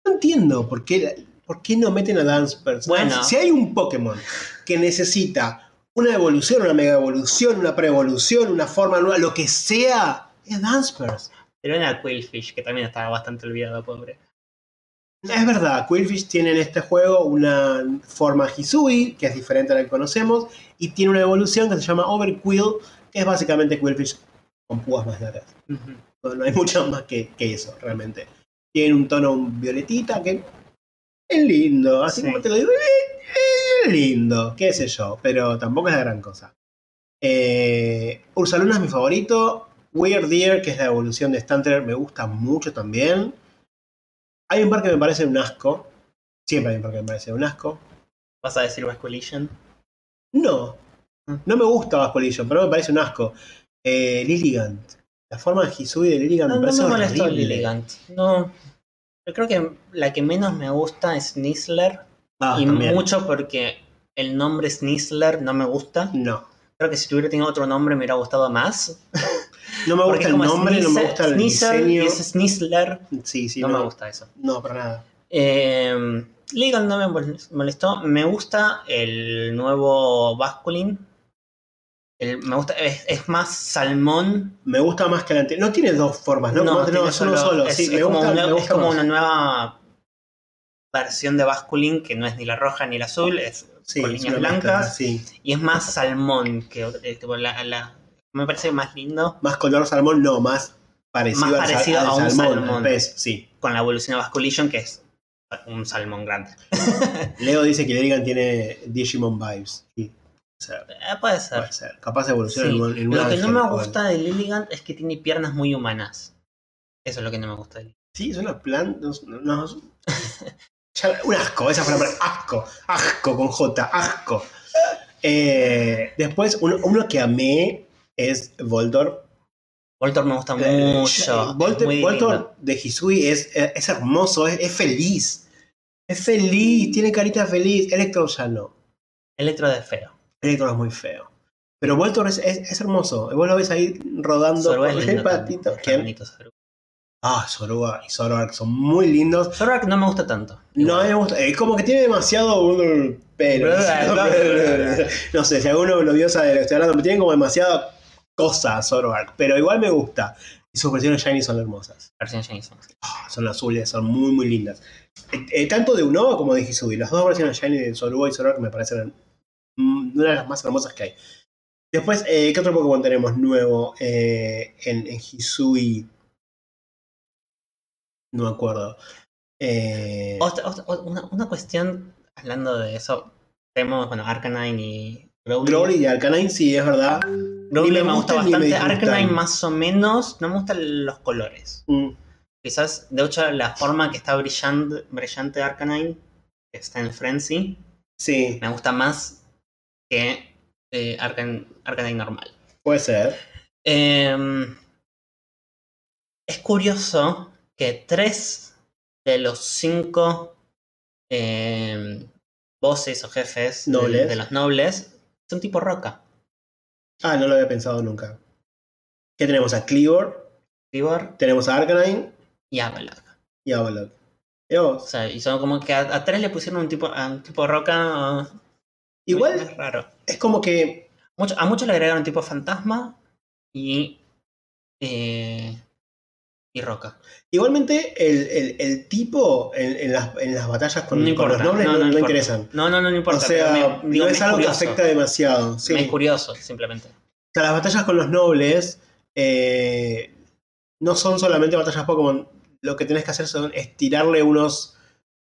No entiendo por qué, por qué no meten a Dunsparce. Bueno. Si hay un Pokémon que necesita una evolución, una mega evolución, una pre-evolución, una forma nueva, lo que sea, es Dunsparce. Pero una Quillfish, que también estaba bastante olvidado, pobre. Es verdad, Quillfish tiene en este juego una forma Hisui, que es diferente a la que conocemos, y tiene una evolución que se llama Overquill, que es básicamente Quillfish con púas más largas. Ujú. No, no hay mucho más que, que eso, realmente. Tiene un tono violetita que es lindo, así Sí. como te lo digo, eh, es lindo, qué sé yo, pero tampoco es la gran cosa. Eh, Ursaluna es mi favorito. Weird Deer, que es la evolución de Stunter, me gusta mucho también. Hay un par que me parece un asco. Siempre hay un par que me parece un asco. ¿Vas a decir Basculation? No, no me gusta Basculation, pero me parece un asco. Eh, Lilligant. La forma de Hisui de Lilligant No, me no parece me molestó horrible. Lilligant. No. Yo creo que la que menos me gusta es Snizzler. Ah, y también. mucho porque el nombre Snizzler no me gusta. No. Creo que si tuviera tenido otro nombre me hubiera gustado más. No me gusta el nombre, no me gusta el Snizzer diseño. Es Snizzler. Sí, sí, no, no, me gusta eso. No, para nada. Eh, Legal no me mol- molestó. Me gusta el nuevo Basculin. El- me gusta, es, es más salmón. Me gusta más que el anterior. No tiene dos formas, ¿no? No, tiene es uno solo. es, Sí, es me como, gusta, una, me es gusta como más. una nueva versión de Basculin que no es ni la roja ni la azul, es Sí, con líneas blancas sí. y es más salmón que eh, tipo, la, la- me parece más lindo Más color salmón, no, más parecido, Más parecido al a un salmón, salmón. al pez, sí. con la evolución de Basculition que es un salmón grande. Leo dice que Lerigan tiene Digimon vibes. Sí, Eh, puede ser. puede ser. Capaz evoluciona Sí. en en Lo que no me gusta de Lilligant es que tiene piernas muy humanas. Eso es lo que no me gusta de Lilligant. Sí, es una planta. No, no, es- ya- un asco, esa fue la palabra. Asco. Asco con J. Asco. Eh, después, uno, uno que amé es Voltor. Voltor me gusta mucho. Voltor, es muy lindo. de Hisui es, es hermoso, es, es feliz. Es feliz, tiene carita feliz. Electro ya no. Electro de feo. Electro es muy feo. Pero Voltor es, es, es hermoso. Vos lo ves ahí rodando por es el patito es ¿Quién? bonito Zorba. Ah, Zorua y Zoroark son muy lindos. Zorba no me gusta tanto. No, a mí me gusta. Es como que tiene demasiado pelo. No sé, si alguno lo vio sabe de lo que estoy hablando. pero Tiene como demasiada cosa Zoroark. Pero igual me gusta. Y sus versiones shiny son hermosas. Versión Jameson. Ah, son azules, son muy, muy lindas. Eh, eh, tanto de Unova como de Hisui. Las dos versiones shiny de Zorua y Zoroark me parecen mm, una de las más hermosas que hay. Después, eh, ¿qué otro Pokémon tenemos nuevo en, en Hisui? No me acuerdo. Eh, Otra- otra- una, una cuestión, hablando de eso, tenemos, bueno, Arcanine y Growly. Growly y Arcanine, sí, es verdad. Growly ni me me gusta me bastante. Arcanine más o menos, no me gustan los colores. Mm, Quizás, de hecho, la forma que está brillante, brillante Arcanine, que está en Frenzy, sí, me gusta más que eh, Arcan- Arcanine normal. puede ser. Em, es curioso que tres de los cinco em, voces o jefes de- Nobles. De, los nobles son tipo roca. Ah, no lo había pensado nunca. ¿Qué tenemos? A Cleaver, Tribor tenemos a Arcanine y Avalok. y a Avalok. O sea, y son como que a, a tres le pusieron un tipo, a un tipo roca. uh, Igual es raro. es como que Mucho- a muchos le agregaron tipo fantasma y. eh, y roca. Igualmente, el, el- el tipo en, en las, en las batallas con, No con importa, los nobles no, no, no interesan. No, no, no, no importa. o sea, pero me- digo, no es algo que afecta demasiado. Sí. Me es curioso, simplemente. O sea, las batallas con los nobles eh, no son solamente batallas Pokémon. Lo que tenés que hacer son es tirarle unos.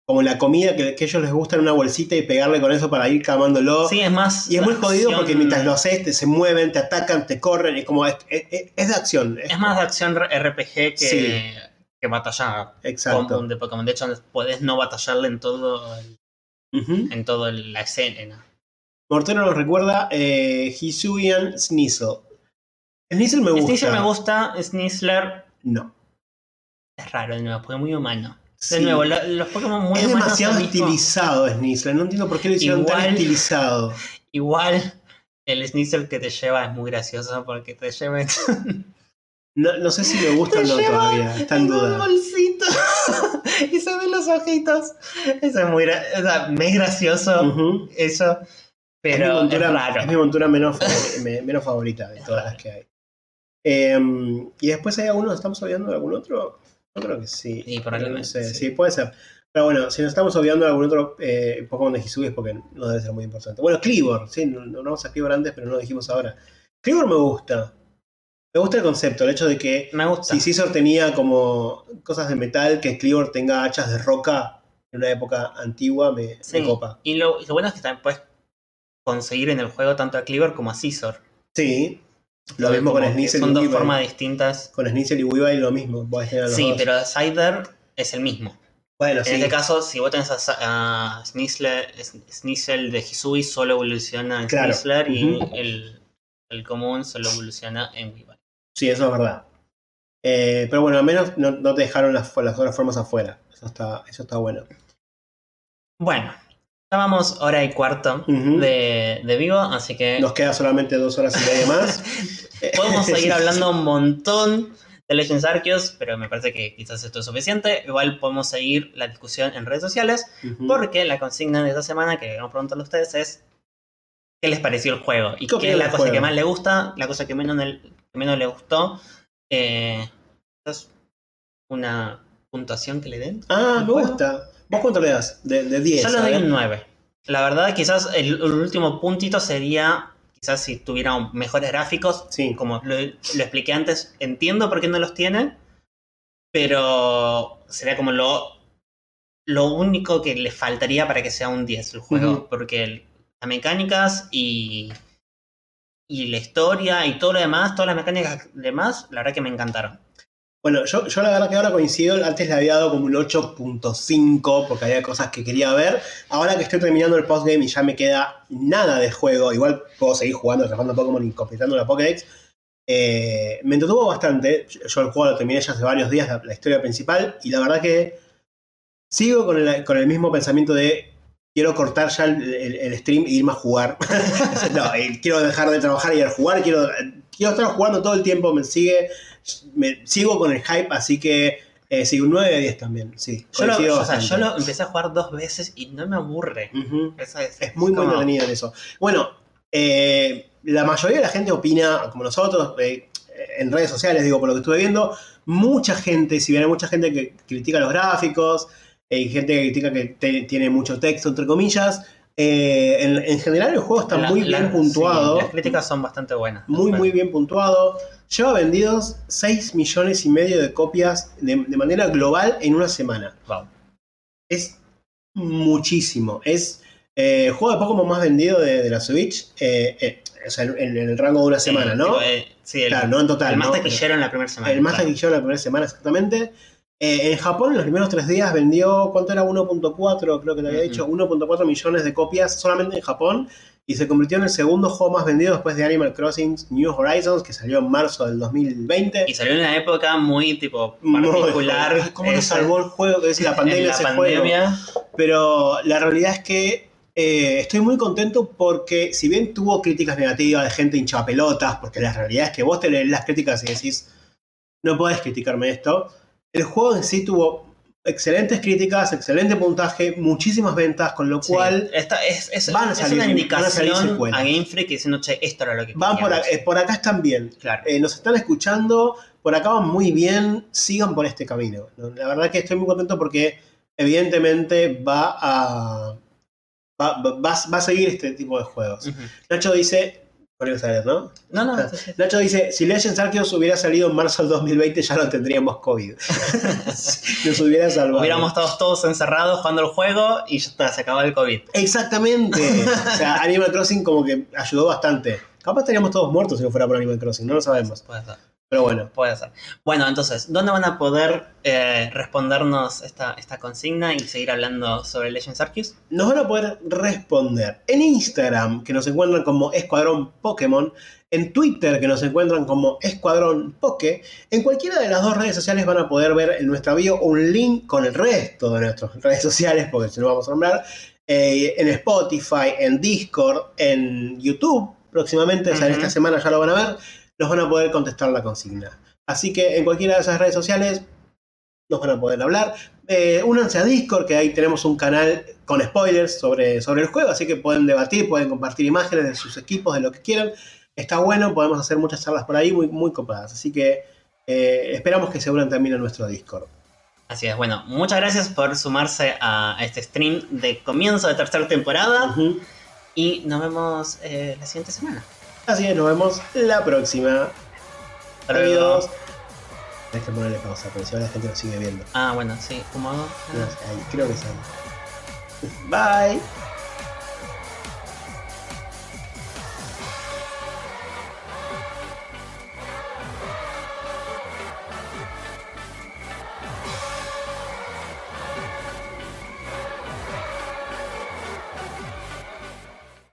Como la comida que, que ellos les gusta en una bolsita y pegarle con eso para ir camándolo. Sí, es más. Y es muy jodido porque mientras lo haces, te, se mueven, te atacan, te corren. Es como. Es, es- es de acción. Es más de acción RPG que, Sí. que batalla Exacto. común de Pokémon. De hecho, podés no batallarle en todo el- en toda la escena. Mortero nos recuerda eh, Hisuian Sneasel. Sneasel me gusta. Sneasler me gusta, Sneasler No. es raro de nuevo, porque es muy humano. De Sí. nuevo, lo- los Pokémon muy es demasiado estilizado Sneasel. No entiendo por qué lo hicieron tan Igual- estilizado. Igual, el Sneasel que te lleva es muy gracioso porque te lleva No, no sé si me gusta o no todavía. Está en en un duda. bolsito y se ven los ojitos. Eso es muy gra- o sea, me es gracioso Ujú. eso, es, mi pero es, montura, raro. es mi montura menos, favori- me- menos favorita de todas las que hay. Em, y después hay algunos, ¿estamos olvidando de algún otro? Yo creo que sí. Sí, probablemente, No sé, sí. sí. puede ser. Pero bueno, si nos estamos olvidando de algún otro eh, Pokémon de Hisui es porque no debe ser muy importante. Bueno, Cleavor, sí, no, no vamos a Cleavor antes, pero no lo dijimos ahora. Cleavor me gusta. Me gusta el concepto, el hecho de que Me gusta. si Scizor tenía como cosas de metal, que Cleavor tenga hachas de roca en una época antigua, me, me Sí. copa. Y lo, y lo bueno es que también puedes conseguir en el juego tanto a Cleaver como a Scizor. Sí, lo mismo con Sneasel Son y dos formas distintas. Con Sneasel y Weavile lo mismo. los Sí, dos. pero Cider es el mismo. Bueno, En sí. este caso, si vos tenés a, a Sneasler- S- Sneasel de Hisui, solo evoluciona en Claro. Sneasler y el, el común solo evoluciona en Weavile. Sí, eso es verdad. Eh, pero bueno, al menos no, no te dejaron las, las otras formas afuera. Eso está, eso está bueno. Bueno, vamos hora y cuarto de, de vivo, así que Nos queda solamente dos horas y media más. podemos seguir hablando un montón de Legends Arceus, pero me parece que quizás esto es suficiente. Igual podemos seguir la discusión en redes sociales, porque la consigna de esta semana que queremos preguntarle a ustedes es qué les pareció el juego y ¿Qué qué es la cosa juego? que más le gusta, la cosa que menos, le- que menos le gustó. Eh, ¿Es una puntuación que le den? Ah, ¿El me juego? gusta. ¿Vos cuánto le das? De, de 10. Yo le doy un 9. La verdad, quizás el, el último puntito sería, quizás si tuviera mejores gráficos, Sí. como lo, lo expliqué antes, entiendo por qué no los tiene, pero sería como lo, lo único que le faltaría para que sea un 10 el juego, porque el- las mecánicas y, y la historia y todo lo demás, todas las mecánicas demás, la verdad que me encantaron. Bueno, yo, la verdad que ahora coincido, antes le había dado como un 8.5 porque había cosas que quería ver. Ahora que estoy terminando el postgame y ya me queda nada de juego, igual puedo seguir jugando, atrapando Pokémon y completando la Pokédex. eh, me entretuvo bastante. Yo el juego lo terminé ya hace varios días, la, la historia principal, y la verdad que sigo con el, con el mismo pensamiento de quiero cortar ya el, el- el stream e irme a jugar. no, quiero dejar de trabajar y ir a jugar, quiero, quiero estar jugando todo el tiempo, me sigue, me, sigo con el hype, así que eh, sí, un 9 de 10 también, sí. Yo lo, coincido o sea, yo bastante. lo empecé a jugar dos veces y no me aburre. Eso es, Es muy, muy entretenido en eso. Bueno, eh, la mayoría de la gente opina como nosotros, eh, en redes sociales, digo, por lo que estuve viendo. Mucha gente, si bien hay mucha gente que critica los gráficos, hay gente que critica que te- tiene mucho texto, entre comillas. eh, en, en general el juego está La- muy la- bien puntuado. sí, las críticas son bastante buenas. muy, muy bien puntuado. Lleva vendidos 6 millones y medio de copias de, de manera global en una semana. Wow. Es muchísimo. Es eh, el juego de Pokémon más vendido de, de la Switch. eh, eh, o sea, en, en el rango de una semana, ¿no? eh, sí, el, claro, no en total. el más ¿no? taquillero en la primera semana. El más claro. taquillero la primera semana, exactamente. Eh, en Japón, en los primeros tres días vendió, ¿cuánto era? 1.4, creo que te había dicho, 1.4 millones de copias solamente en Japón. Y se convirtió en el segundo juego más vendido después de Animal Crossing New Horizons, que salió en marzo del 2020. Y salió en una época muy tipo particular. ¿Cómo esa- salvó el juego? Que es la pandemia en la ese pandemia. juego. Pero la realidad es que eh, estoy muy contento porque, si bien tuvo críticas negativas de gente hincha pelotas, porque la realidad es que vos te lees las críticas y decís, no podés criticarme esto, el juego en sí tuvo excelentes críticas, excelente puntaje, muchísimas ventas, con lo Sí, cual esta es, es, van a es salir- una van a indicación a Game Freak diciendo, che, esto era lo que van por, a- queríamos". eh, por acá están bien. Claro. Eh, nos están escuchando, por acá van muy bien, sigan por este camino. ¿no? La verdad que estoy muy contento porque evidentemente va a va, va- va- a seguir este tipo de juegos. Nacho dice, ponemos a ver, ¿no? No, no, Ah. sí, sí. Nacho dice, si Legends Arceus hubiera salido en marzo del 2020 ya no tendríamos COVID. Nos hubiera salvado. Hubiéramos estado todos encerrados jugando el juego y ya está, se acabó el COVID. Exactamente. o sea, Animal Crossing como que ayudó bastante. Capaz estaríamos todos muertos si no fuera por Animal Crossing, no lo sabemos. Puede ser. Pero bueno. Puede ser. Bueno, entonces, ¿dónde van a poder eh, respondernos esta, esta consigna y seguir hablando sobre Legends Arceus? nos van a poder responder en Instagram, que nos encuentran como Escuadrón Pokémon, en Twitter, que nos encuentran como Escuadrón Poke. En cualquiera de las dos redes sociales van a poder ver en nuestra bio un link con el resto de nuestras redes sociales, porque si no vamos a nombrar, eh, en Spotify, en Discord, en YouTube, próximamente, o sea, en esta semana ya lo van a ver, nos van a poder contestar la consigna. Así que en cualquiera de esas redes sociales nos van a poder hablar. Eh, únanse a Discord, que ahí tenemos un canal con spoilers sobre, sobre el juego, así que pueden debatir, pueden compartir imágenes de sus equipos, de lo que quieran. Está bueno, podemos hacer muchas charlas por ahí muy, muy copadas. Así que eh, esperamos que se unan también a nuestro Discord. Así es, bueno, muchas gracias por sumarse a este stream de comienzo de tercera temporada y nos vemos eh, la siguiente semana. Así que nos vemos la próxima. Adiós. Tienes que ponerle pausa, porque si ahora la gente nos sigue viendo. Ah, bueno, sí, ¿cómo hago? No ahí, creo que ahí. Bye.